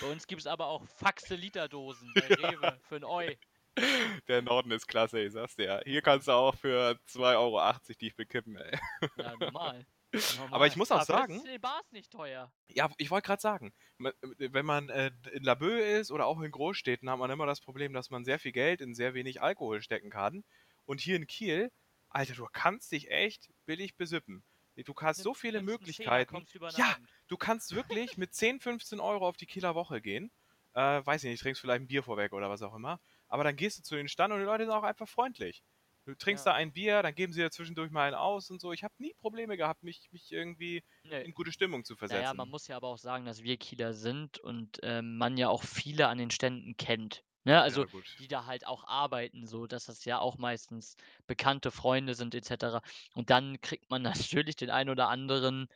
Bei uns gibt's aber auch Faxe-Literdosen bei Ja. Rewe für 'n Oi. *laughs* Der Norden ist klasse, ich sag's dir. Hier kannst du auch für 2,80 € dich bekippen, ey. Ja, normal. *laughs* Aber ich Normal. muss auch sagen ist in den Bars nicht teuer. Ja, ich wollte grad sagen, wenn man, äh, in Laboe ist oder auch in Großstädten, hat man immer das Problem, dass man sehr viel Geld in sehr wenig Alkohol stecken kann. Und hier in Kiel, Alter, du kannst dich echt billig besippen. Du hast so viele Möglichkeiten. Ja, du kannst wirklich mit 10, 15 € auf die Kieler Woche gehen. Äh, weiß ich nicht, trinkst vielleicht 'n Bier vorweg oder was auch immer. Aber dann gehst du zu den Stand und die Leute sind auch einfach freundlich. Du trinkst Ja. da ein Bier, dann geben sie dir zwischendurch mal einen aus und so. Ich habe nie Probleme gehabt, mich mich irgendwie Ne. in gute Stimmung zu Na ja, man versetzen. muss ja aber auch sagen, dass wir Kieler sind und, ähm, man ja auch viele an den Ständen kennt, ne? Ja, Also, gut. die da halt auch arbeiten, so, dass das ja auch meistens bekannte Freunde sind et cetera. Und dann kriegt man *laughs* natürlich den einen oder anderen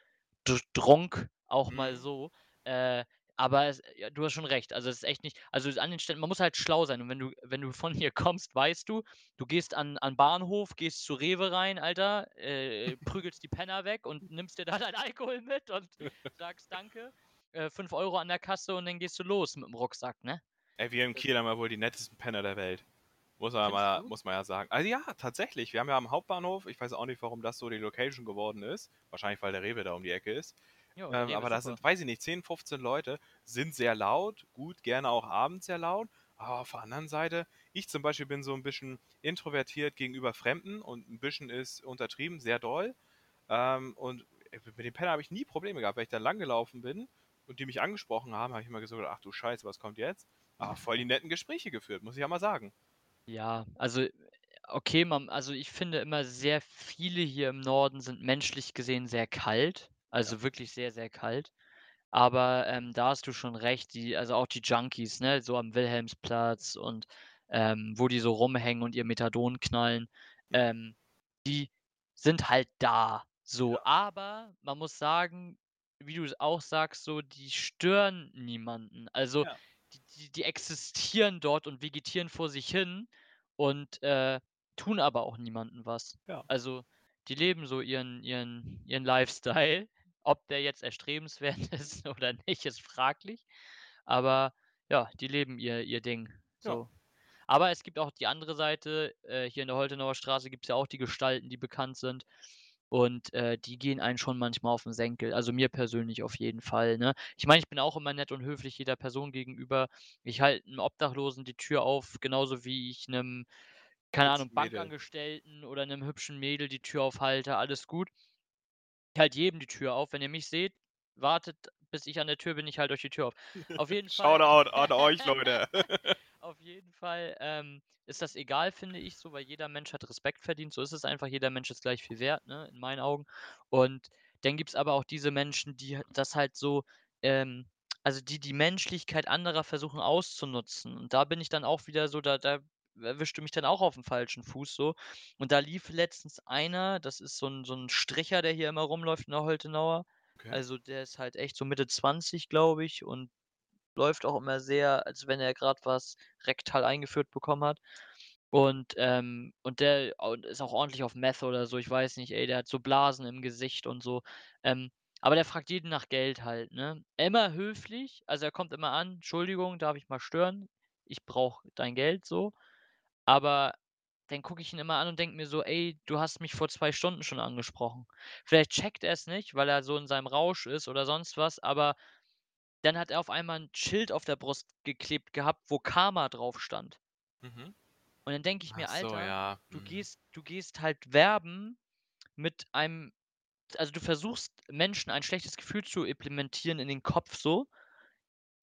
Dr Drunk auch mal Mhm. so. Äh, aber es ja, du hast schon recht. Also, es ist echt nicht also, an den Ständen man muss halt schlau sein. Und wenn du wenn du von hier *laughs* kommst, weißt du, du gehst an an Bahnhof, gehst zu Rewe rein, Alter, äh, *laughs* prügelst die Penner weg und nimmst dir da deinen *laughs* Alkohol mit und sagst: „Danke“, äh, 5 € an der Kasse und dann gehst du los mit'm Rucksack, ne? Ey, wir in Kiel haben ja wohl die nettesten Penner der Welt. Muss man mal muss man ja sagen. Also, ja, tatsächlich. Wir haben ja am Hauptbahnhof ich weiß auch nicht, warum das so die Location geworden ist. Wahrscheinlich, weil der Rewe da um die Ecke ist. Ja, der Ähm, aber da sind, weiß ich nicht, 10, 15 Leute, sind sehr laut, gut, gerne auch abends sehr laut. Aber auf der anderen Seite, ich zum Beispiel bin so 'n bisschen introvertiert gegenüber Fremden und 'n bisschen ist untertrieben, sehr doll. Ähm, und, äh, mit den Pennern habe ich nie Probleme gehabt. Wenn ich da langgelaufen bin und die mich angesprochen haben, habe ich immer gedacht: „Ach du Scheiße, was kommt jetzt?“ Aber voll die netten Gespräche geführt, muss ich ja mal sagen. Ja, also, äh, okay, man also, ich finde immer, sehr viele hier im Norden sind menschlich gesehen sehr kalt, Ja. also, wirklich sehr, sehr kalt. Aber, ähm, da hast du schon recht, die also, auch die Junkies, ne, so am Wilhelmsplatz und, ähm, wo die so rumhängen und ihr Methadon knallen, ähm, die sind halt da, so. Ja. Aber man muss sagen, wie du es auch sagst, so, die stören niemanden. Also, Ja. die die die existieren dort und vegetieren vor sich hin und, äh, tun aber auch niemandem was. Ja. Also, die leben so ihren ihren ihren Lifestyle. Ob der jetzt erstrebenswert *laughs* ist oder nicht, ist fraglich. Aber ja, die leben ihr ihr Ding, Ja. so. Aber es gibt auch die andere Seite. Äh, hier in der Holtenauer Straße gibt's ja auch die Gestalten, die bekannt sind. Und, äh, die gehen einen schon manchmal auf 'n Senkel. Also, mir persönlich auf jeden Fall, ne? Ich meine, ich bin auch immer nett und höflich jeder Person gegenüber. Ich halte 'nem Obdachlosen die Tür auf, genauso wie ich 'nem, keine Ahnung. Bankangestellten oder 'nem hübschen Mädel die Tür aufhalte, alles gut. Ich halte jedem die Tür auf. Wenn ihr mich seht, wartet, bis ich an der Tür bin, ich halte euch die Tür auf. Auf jeden Fall Shoutout an euch, *laughs* Leute. *laughs* auf jeden Fall, ähm, ist das egal, finde ich so, weil jeder Mensch hat Respekt verdient. So ist es einfach. Jeder Mensch ist gleich viel wert, ne, in meinen Augen. Und dann gibt's aber auch diese Menschen, die das halt so, ähm also, die die Menschlichkeit anderer versuchen auszunutzen. Und da bin ich dann auch wieder so da da erwischst du mich dann auch auf'm falschen Fuß so. Und da lief letztens einer, das ist so 'n so 'n Stricher, der hier immer rumläuft in der Holtenauer. Okay. Also, der ist halt echt so Mitte 20, glaube ich, und läuft auch immer sehr, als wenn er grad was rektal eingeführt bekommen hat. Und, ähm und der ist auch ordentlich auf Meth oder so, ich weiß nicht, ey, der hat so Blasen im Gesicht und so. Ähm, Aber der fragt jeden nach Geld halt, ne? Immer höflich, also er kommt immer an: „Entschuldigung, darf ich mal stören? Ich brauche dein Geld“, so. Aber dann gucke ich ihn immer an und denke mir so: „Ey, du hast mich vor 2 Stunden schon angesprochen.“ Vielleicht checkt er's nicht, weil er so in seinem Rausch ist oder sonst was, aber dann hat er auf einmal 'n Schild auf der Brust geklebt gehabt, wo Karma drauf stand. Mhm. Und dann denke ich mir: so, „Alter, ja. du Mhm. gehst du gehst halt werben mit einem also, du versuchst Menschen ein schlechtes Gefühl zu implementieren in den Kopf so,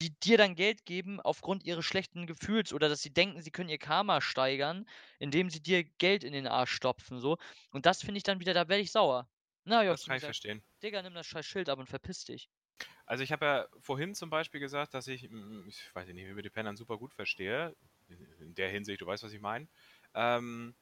die dir dann Geld geben aufgrund ihres schlechten Gefühls oder dass sie denken, sie können ihr Karma steigern, indem sie dir Geld in den Arsch stopfen so. Und das finde ich dann wieder da werde ich sauer. Na, auch Das kann ich gesagt: verstehen. „Digga, nimm das scheiß Schild ab und verpiss dich.“ Also, ich habe ja vorhin zum Beispiel gesagt, dass ich, hm, ich weiß nicht, mich mit den Pennern super gut verstehe. In der Hinsicht, du weißt, was ich meine. Ähm,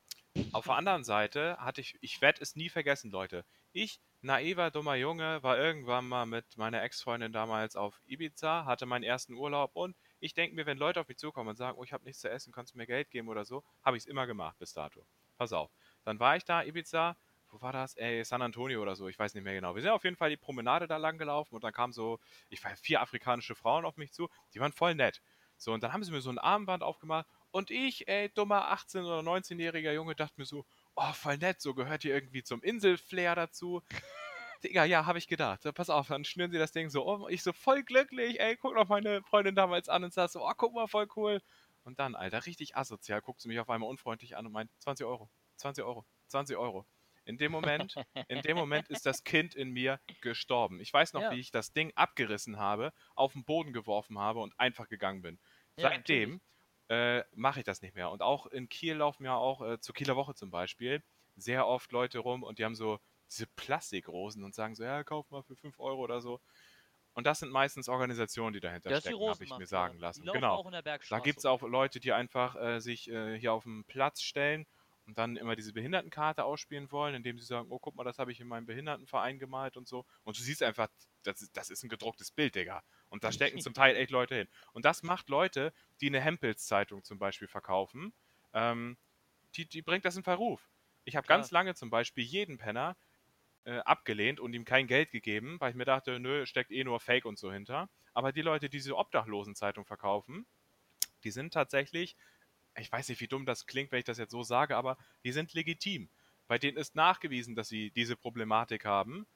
auf der anderen Seite hatte ich ich werde es nie vergessen, Leute. Ich, naiver, dummer Junge, war irgendwann mal mit meiner Ex-Freundin damals auf Ibiza, hatte meinen ersten Urlaub und ich denke mir, wenn Leute auf mich zukommen und sagen: „Oh, ich habe nichts zu essen, kannst du mir Geld geben oder so?“ Habe ich's immer gemacht bis dato. Pass auf. Dann war ich da, Ibiza, wo war das? Ey, San Antonio oder so, ich weiß nicht mehr genau. Wir sind auf jeden Fall die Promenade da lang gelaufen und dann kamen so, ich weiß 4 afrikanische Frauen auf mich zu, die waren voll nett. So, und dann haben sie mir so 'n Armband aufgemacht und ich, ey, dummer 18 oder 19-jähriger Junge, dachte mir so: „Oh, voll nett, so gehört hier irgendwie zum Insel-Flair dazu.“ Digga, *laughs* ja, habe ich gedacht. So, pass auf, dann schnüren sie das Ding so um. Ich so voll glücklich, ey, gucke noch meine Freundin damals an und sage so: „Oh, guck mal, voll cool.“ Und dann, Alter, richtig asozial, guckt sie mich auf einmal unfreundlich an und meint: „20 €, 20 €, 20 €.“ In dem Moment in dem Moment ist das Kind in mir gestorben. Ich weiß noch, Ja. wie ich das Ding abgerissen habe, auf'n Boden geworfen habe und einfach gegangen bin. Ja, natürlich. Äh, mache ich das nicht mehr. Und auch in Kiel laufen ja auch, äh, zur Kieler Woche zum Beispiel, sehr oft Leute rum und die haben so diese Plastikrosen und sagen so: „Ja, kauf mal für 5 € oder so.“ Und das sind meistens Organisationen, die dahinter Das stecken, habe ich mir sagen lassen. Genau. auch in der Da gibt's rum. auch Leute, die einfach, äh, sich, äh, hier auf'n Platz stellen und dann immer diese Behindertenkarte ausspielen wollen, indem sie sagen: „Oh, guck mal, das habe ich in meinem Behindertenverein gemalt“ und so. Und du siehst einfach, das ist das ist 'n gedrucktes Bild, Digga. Und da stecken zum Teil echt Leute hin. Und das macht Leute, die 'ne Hempels-Zeitung zum Beispiel verkaufen, ähm, die die bringt das in Verruf. Ich habe ganz lange zum Beispiel jeden Penner, äh, abgelehnt und ihm kein Geld gegeben, weil ich mir dachte: „Nö, steckt eh nur Fake und so hinter.“ Aber die Leute, die diese Obdachlosenzeitung verkaufen, die sind tatsächlich ich weiß nicht, wie dumm das klingt, wenn ich das jetzt so sage, aber die sind legitim. Bei denen ist nachgewiesen, dass sie diese Problematik haben.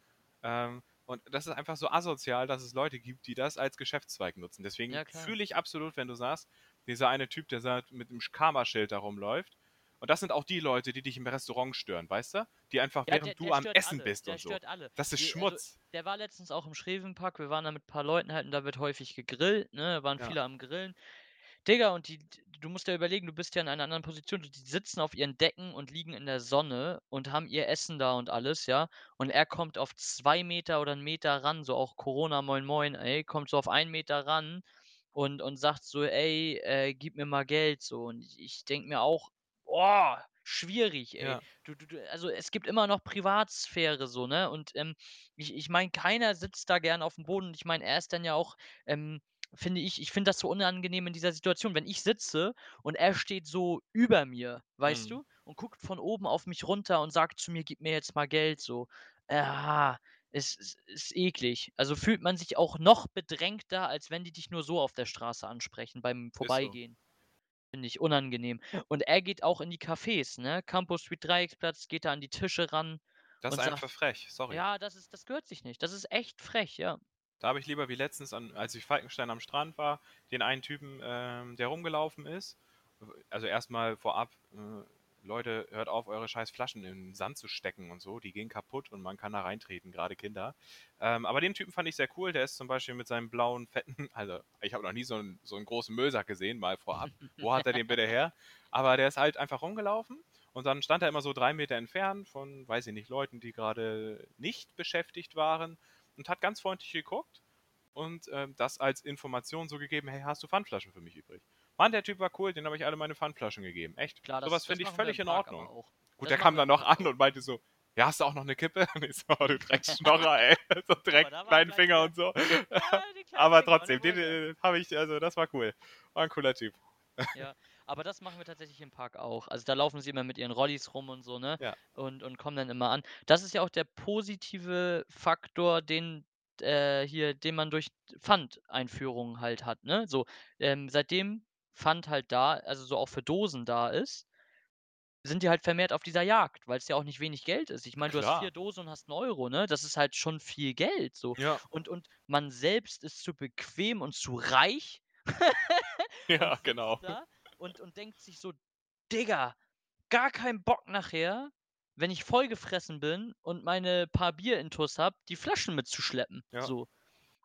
Ähm, und das ist einfach so asozial, dass es Leute gibt, die das als Geschäftszweig nutzen. Deswegen Ja, fühle ich absolut, wenn du sagst, dieser eine Typ, der da mit 'nem sch Karma-Schild da rumläuft. Und das sind auch die Leute, die dich im Restaurant stören, weißt du? Die einfach Ja, der während du der am stört Essen alle. bist Der und so. stört alle. Das ist Die also, Schmutz. der war letztens auch im Schrevenpark. Wir waren da mit paar Leuten halt und da wird häufig gegrillt, ne? Waren Ja. viele am Grillen. Digga, und die du musst dir überlegen, du bist ja in einer anderen Position. Die sitzen auf ihren Decken und liegen in der Sonne und haben ihr Essen da und alles, ja? Und er kommt auf 2 Meter oder 'n Meter ran, so auch Corona moin moin, ey, kommt so auf 1 Meter ran und und sagt so: „Ey, äh, gib mir mal Geld“, so. Und ich ich denke mir auch: „Boah, schwierig, ey.“ Ja. Du du du also, es gibt immer noch Privatsphäre so, ne? Und, ähm, ich ich meine, keiner sitzt da gern aufm Boden. Und ich meine, er ist dann ja auch, ähm, finde ich ich finde das so unangenehm in dieser Situation, wenn ich sitze und er steht so über mir, weißt Mhm. du? Und guckt von oben auf mich runter und sagt zu mir: „Gib mir jetzt mal Geld“, so. Ah, es ist ist eklig. Also, fühlt man sich auch noch bedrängter, als wenn die dich nur so auf der Straße ansprechen beim Ist so. Vorbeigehen. Finde ich unangenehm. Und er geht auch in die Cafés, ne? Campus Street Dreiecksplatz, geht da an die Tische ran Das ist und einfach sagt frech, sorry. ja, das ist das gehört sich nicht. Das ist echt frech, ja. Da habe ich lieber wie letztens an als ich Falkenstein am Strand war, den einen Typen, ähm, der rumgelaufen ist. Also, erst mal vorab, äh, Leute, hört auf, eure scheiß Flaschen in 'n Sand zu stecken und so. Die gehen kaputt und man kann da reintreten, grade Kinder. Ähm, aber den Typen fand ich sehr cool. Der ist zum Beispiel mit seinem blauen, fetten *laughs* also, ich habe noch nie so 'n so 'n großen Müllsack gesehen, mal vorab. Wo hat er den bitte her? Aber der ist halt einfach rumgelaufen und dann stand er immer so 3 Meter entfernt von, weiß ich nicht, Leuten, die grade nicht beschäftigt waren und hat ganz freundlich geguckt und, ähm, das als Information so gegeben: „Hey, hast du Pfandflaschen für mich übrig?“ Mann, der Typ war cool, dem habe ich alle meine Pfandflaschen gegeben. Echt. Klar, So das was das finde ich völlig in Park Ordnung. Gut, Das der kam dann noch an und meinte so: „Ja, hast du auch noch 'ne Kippe?“ *laughs* Und ich so: „Oh, du Drecksschnorrer, *laughs* ey.“ *laughs* So direkt kleinen Finger und so. ja, den Aber trotzdem, den den, habe ich also, das war cool. War 'n cooler Typ. Ja, aber das machen wir tatsächlich im Park auch. Also, da laufen sie immer mit ihren Rollis rum und so, ne? Ja. Und und kommen dann immer an. Das ist ja auch der positive Faktor, den äh, hier, den man durch Pfandeinführungen halt hat, ne? So, ähm, seitdem Pfand halt da also so auch für Dosen da ist, sind die halt vermehrt auf dieser Jagd, weil's ja auch nicht wenig Geld ist. Ich meine, du hast 4 Klar. Dosen und hast 'n Euro, ne? Das ist halt schon viel Geld so. Ja. Und und man selbst ist zu bequem und zu reich Ja, *laughs* genau. da und und denkt sich so: „Digga, gar keinen Bock nachher, wenn ich vollgefressen bin und meine paar Bier-Intus habe, die Flaschen mitzuschleppen“, Ja. so.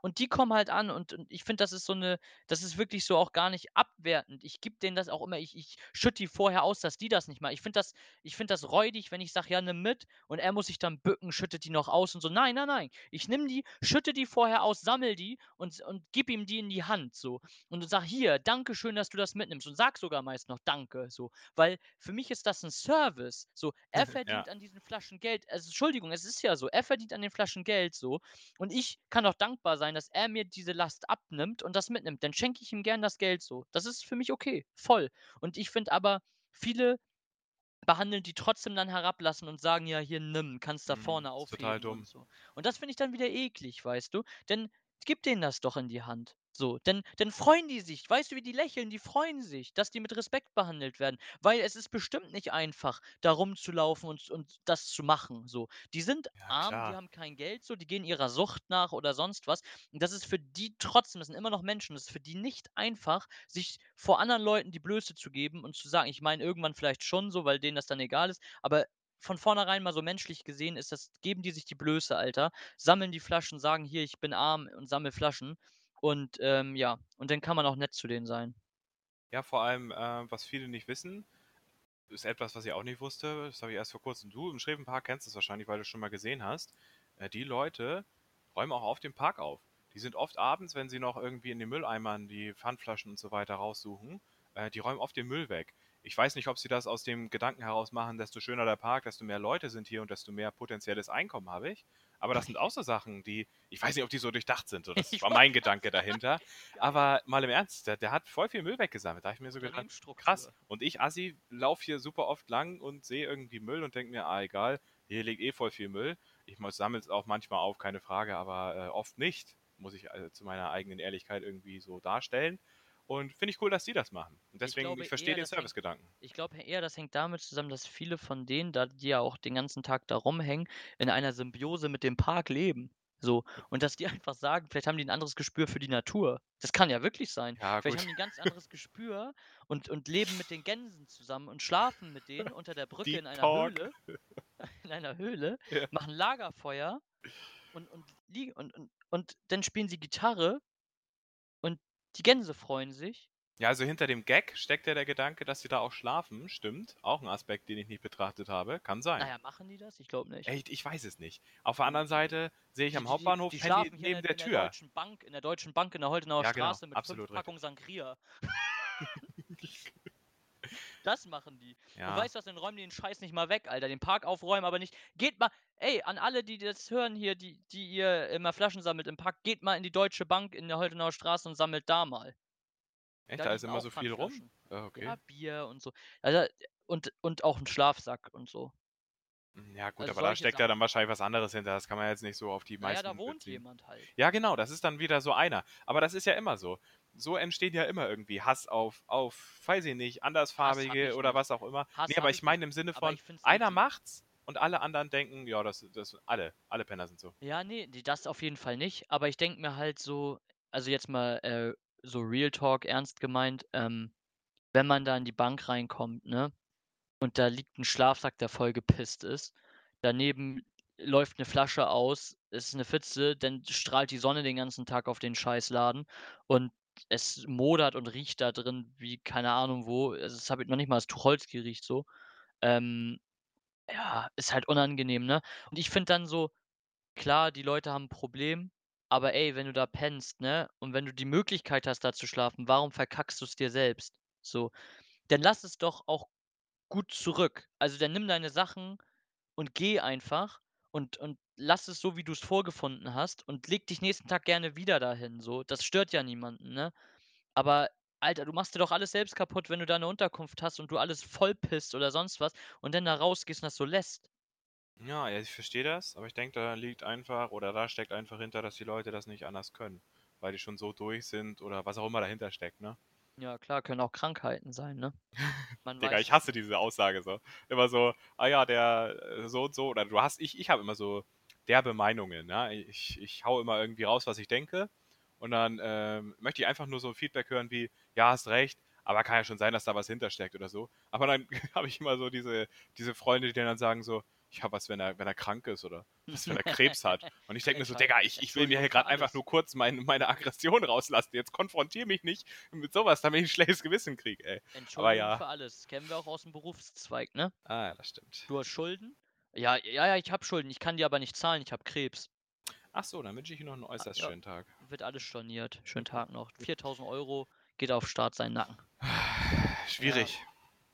Und die kommen halt an und und ich finde, das ist so 'ne das ist wirklich so auch gar nicht abwertend. Ich gebe denen das auch immer ich ich schütte die vorher aus, dass die das nicht machen. Ich finde das ich finde das räudig, wenn ich sage: „Ja, nimm mit“ und er muss sich dann bücken, schüttet die noch aus und so. Nein, nein, nein. Ich nehme die, schütte die vorher aus, sammle die und und gebe ihm die in die Hand so und sage: „Hier, danke schön, dass du das mitnimmst“ und sage sogar meist noch „Danke“, so. Weil für mich ist das 'n Service, so. Er *laughs* Ja. verdient an diesen Flaschen Geld. Also, Entschuldigung, es ist ja so. Er verdient an den Flaschen Geld so und ich kann auch dankbar sein, dass er mir diese Last abnimmt und das mitnimmt. Dann schenke ich ihm gern das Geld so. Das ist für mich okay, voll. Und ich finde aber, viele behandeln die trotzdem dann herablassend und sagen: „Ja, hier, nimm, kannst da Mhm, vorne ist total aufheben“ und dumm. so. Und das finde ich dann wieder eklig, weißt du? Denn gib denen das doch in die Hand, so. Dann dann freuen die sich. Weißt du, wie die lächeln? Die freuen sich, dass die mit Respekt behandelt werden, weil es ist bestimmt nicht einfach, da rumzulaufen und und das zu machen, so. Die sind Ja, arm, die klar. haben kein Geld so, die gehen ihrer Sucht nach oder sonst was. Und das ist für die trotzdem das sind immer noch Menschen, das ist für die nicht einfach, sich vor anderen Leuten die Blöße zu geben und zu sagen ich meine, irgendwann vielleicht schon so, weil denen das dann egal ist, aber von vornherein mal so menschlich gesehen ist das geben die sich die Blöße, Alter, sammeln die Flaschen, sagen: „Hier, ich bin arm und sammle Flaschen“ und, ähm, ja und dann kann man auch nett zu denen sein. Ja, vor allem, äh, was viele nicht wissen, ist etwas, was ich auch nicht wusste, das habe ich erst vor Kurzem du im Schrevenpark kennst es wahrscheinlich, weil du's schon mal gesehen hast. Äh, die Leute räumen auch auf dem Park auf. Die sind oft abends, wenn sie noch irgendwie in den Mülleimern die Pfandflaschen und so weiter raussuchen, äh, die räumen oft den Müll weg. Ich weiß nicht, ob sie das aus dem Gedanken heraus machen, desto schöner der Park, desto mehr Leute sind hier und desto mehr potenzielles Einkommen habe ich. Aber das sind auch so Sachen, die ich weiß nicht, ob die so durchdacht sind, so, das *laughs* war mein Gedanke dahinter. Aber mal im Ernst, der der hat voll viel Müll weggesammelt. Da habe ich mir so gedacht: „Krass.“ Unternehmensstruktur. Und ich, Assi, laufe hier super oft lang und sehe irgendwie Müll und denke mir: „Ah, egal, hier liegt eh voll viel Müll.“ Ich muss sammle es auch manchmal auf, keine Frage, aber, äh, oft nicht, muss ich, äh, zu meiner eigenen Ehrlichkeit irgendwie so darstellen. Und finde ich cool, dass die das machen. Und Ich deswegen glaube ich verstehe den Servicegedanken. ich glaube eher, das hängt damit zusammen, dass viele von denen, da die ja auch den ganzen Tag da rumhängen, in einer Symbiose mit dem Park leben, so. Und dass die *laughs* einfach sagen vielleicht haben die 'n anderes Gespür für die Natur. Das kann ja wirklich sein. Ja, Vielleicht gut. haben die 'n ganz anderes Gespür und und leben mit den Gänsen zusammen und schlafen mit denen unter der Brücke Deep in einer Talk. Höhle *laughs* in einer Höhle, Ja. machen Lagerfeuer und und und und und dann spielen sie Gitarre die Gänse freuen sich. Ja, also hinter dem Gag steckt ja der Gedanke, dass sie da auch schlafen, stimmt. Auch 'n Aspekt, den ich nicht betrachtet habe. Kann Na sein. ja, machen die das? Ich glaube nicht. Echt? Ich weiß es nicht. Auf der anderen Seite sehe ich die am die Hauptbahnhof die die schlafen hier in neben der der in der Tür. Deutschen Bank in der Deutschen Bank in der Holtenauer Ja, genau. Straße mit 5 Absolut richtig. Packungen Sangria. *laughs* Das machen die. Ja. weißt du was, dann räumen die den Scheiß nicht mal weg, Alter. Den Park aufräumen, aber nicht geht mal ey, an alle, die das hören hier, die die ihr immer Flaschen sammelt im Park, geht mal in die Deutsche Bank in der Holtenauer Straße und sammelt da mal. Echt, Da da ist immer so viel rum? Ah, Ja, okay. Bier und so. Also und und auch 'n Schlafsack und so. Hm, ja gut, Also aber da steckt ja dann wahrscheinlich was anderes hinter. Das kann man jetzt nicht so auf die Na ja, da meisten wohnt beziehen. jemand halt. Ja, genau, das ist dann wieder so einer. Aber das ist ja immer so. So entsteht ja immer irgendwie Hass auf auf, weiß ich nicht, Andersfarbige oder nicht. was auch immer. Hass Ne, habe aber ich meine im Sinne von, es einer macht's und alle anderen denken: „Ja, das das alle alle Penner sind so.“ Ja, ne, ne, das auf jeden Fall nicht. Aber ich denke mir halt so also jetzt mal, äh, so Real Talk ernst gemeint, ähm, wenn man da in die Bank reinkommt, ne, und da liegt 'n Schlafsack, der vollgepisst ist. Daneben läuft 'ne Flasche aus, ist 'ne Pfütze, dann strahlt die Sonne den ganzen Tag auf den Scheißladen und es modert und riecht da drin wie keine Ahnung wo. Also, das habe ich noch nicht mal das Tucholsky riecht so. Ähm, ja, ist halt unangenehm, ne? Und ich finde dann so, klar, die Leute haben 'n Problem, aber ey, wenn du da pennst, ne, und wenn du die Möglichkeit hast, da zu schlafen, warum verkackst du's dir selbst? So, dann lass es doch auch gut zurück. Also, dann nimm deine Sachen und geh einfach und und lass es so, wie du's vorgefunden hast und leg dich nächsten Tag gerne wieder dahin so. Das stört ja niemanden, ne? Aber Alter, du machst dir doch alles selbst kaputt, wenn du da 'ne Unterkunft hast und du alles vollpisst oder sonst was und dann da rausgehst und das so lässt. Ja, ich verstehe das, aber ich denke, da liegt einfach oder da steckt einfach hinter, dass die Leute das nicht anders können, weil die schon so durch sind oder was auch immer dahinter steckt, ne? Ja, klar, können auch Krankheiten sein, ne? *laughs* Man Digga, weiß ich hasse diese Aussage so. Immer so, ah ja, der äh, so und so, oder du hast, ich, ich habe immer so derbe Meinungen, ne? Ich, ich hau immer irgendwie raus, was ich denke und dann ähm, möchte ich einfach nur so ein Feedback hören wie, ja, hast recht, aber kann ja schon sein, dass da was hintersteckt oder so. Aber dann *laughs* habe ich immer so diese, diese Freunde, die dann sagen so, ja, was, wenn er, wenn er krank ist oder was, wenn er *laughs* Krebs hat. Und ich denke mir so, Digga, ich, ich will mir hier gerade einfach nur kurz mein, meine Aggression rauslassen. Jetzt konfrontiere mich nicht mit sowas, damit ich ein schlechtes Gewissen kriege, ey. Entschuldigung Aber ja. für alles. Kennen wir auch aus dem Berufszweig, ne? Ah, ja, das stimmt. Du hast Schulden? Ja, ja, ja, ich habe Schulden. Ich kann die aber nicht zahlen. Ich habe Krebs. Ach so, dann wünsche ich Ihnen noch einen äußerst ja. schönen Tag. Wird alles storniert. Schönen Tag noch. 4000 Euro geht auf Start seinen Nacken. Schwierig.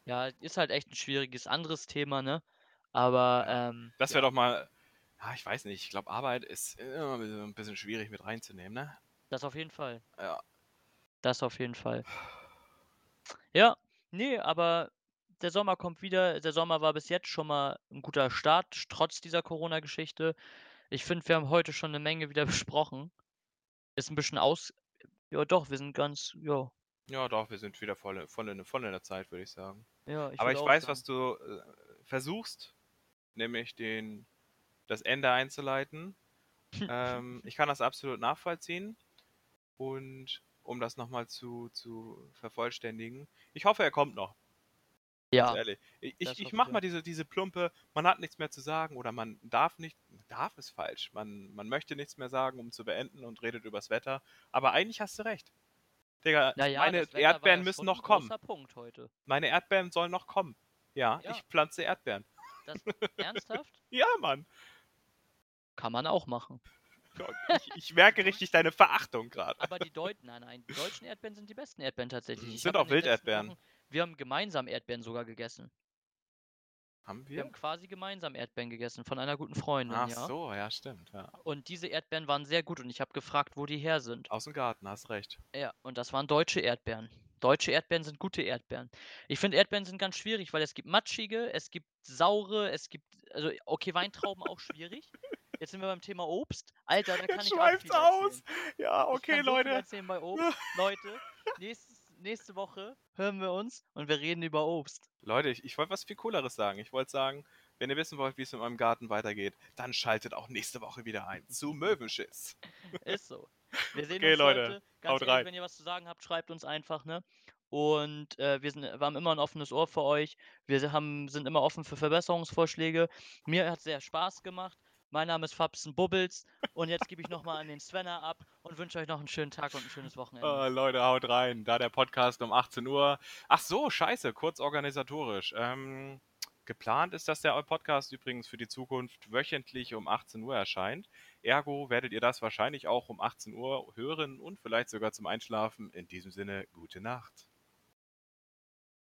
Ja, ist halt echt ein schwieriges anderes Thema, ne? Aber, Ja. ähm, Das wäre doch mal, ja, ich weiß nicht, ich glaube, Arbeit ist immer ein bisschen schwierig mit reinzunehmen, ne? das auf jeden Fall. Ja. Das auf jeden Fall. Ja, nee, aber der Sommer kommt wieder. Der Sommer war bis jetzt schon mal ein guter Start, trotz dieser Corona-Geschichte. Ich finde, wir haben heute schon eine Menge wieder *laughs* besprochen. Ist ein bisschen aus. Ja, doch, wir sind ganz. Ja, Ja, doch, wir sind wieder voll, voll, in, voll in der Zeit, würde ich sagen. ja, ich Aber ich weiß, sagen. was du äh, versuchst, nämlich den, das Ende einzuleiten. *laughs* ähm, ich kann das absolut nachvollziehen. Und um das nochmal zu, zu vervollständigen, ich hoffe, er kommt noch. Ja, ehrlich. Ich, ich, ich hoffe mach ich mal diese, diese plumpe, man hat nichts mehr zu sagen oder man darf nicht, darf ist falsch. Man, man möchte nichts mehr sagen, um zu beenden und redet übers Wetter. Aber eigentlich hast du recht. Digga, naja, meine Erdbeeren müssen noch kommen. Punkt heute. Meine Erdbeeren sollen noch kommen. Ja, Ja. ich pflanze Erdbeeren. Das, ernsthaft? *laughs* Ja, Mann. Kann man auch machen. Ich, ich merke richtig deine Verachtung gerade. Aber die Deutschen, nein, nein, die deutschen Erdbeeren sind die besten Erdbeeren tatsächlich. Ich Sind auch Wilderdbeeren. Wochen- Wir haben gemeinsam Erdbeeren sogar gegessen. Haben Wir wir? haben quasi gemeinsam Erdbeeren gegessen von einer guten Freundin, Ach ja. so, ja, stimmt. Ja. Und diese Erdbeeren waren sehr gut und ich habe gefragt, wo die her sind. Aus dem Garten, hast recht. Ja, und das waren deutsche Erdbeeren. Deutsche Erdbeeren sind gute Erdbeeren. Ich finde, Erdbeeren sind ganz schwierig, weil es gibt matschige, es gibt saure, es gibt, also okay, Weintrauben auch schwierig. Jetzt sind wir beim Thema Obst. Alter, da *laughs* kann Jetzt ich auch schweift's viel aus. erzählen. Ja, Ich okay, kann so viel Leute. erzählen bei Obst. *laughs* Leute, nächstes, nächste Woche hören wir uns und wir reden über Obst. Leute, ich, ich wollte was viel Cooleres sagen. Ich wollte sagen, wenn ihr wissen wollt, wie es mit meinem Garten weitergeht, dann schaltet auch nächste Woche wieder ein zu Möwenschiss. Ist so. Wir sehen Okay, uns Leute, heute. Ganz haut ehrlich, rein. wenn ihr was zu sagen habt, schreibt uns einfach, ne? Und äh, wir, sind, wir haben immer ein offenes Ohr für euch. Wir haben, sind immer offen für Verbesserungsvorschläge. Mir hat sehr Spaß gemacht. Mein Name ist Fabsen Bubbles und jetzt gebe ich nochmal an den Svenner ab und wünsche euch noch einen schönen Tag und ein schönes Wochenende. Oh, Leute, haut rein. Da der Podcast um 18 Uhr. Ach so, scheiße, kurz organisatorisch. Ähm, geplant ist, dass der Podcast übrigens für die Zukunft wöchentlich um 18 Uhr erscheint. Ergo werdet ihr das wahrscheinlich auch um 18 Uhr hören und vielleicht sogar zum Einschlafen. In diesem Sinne, gute Nacht.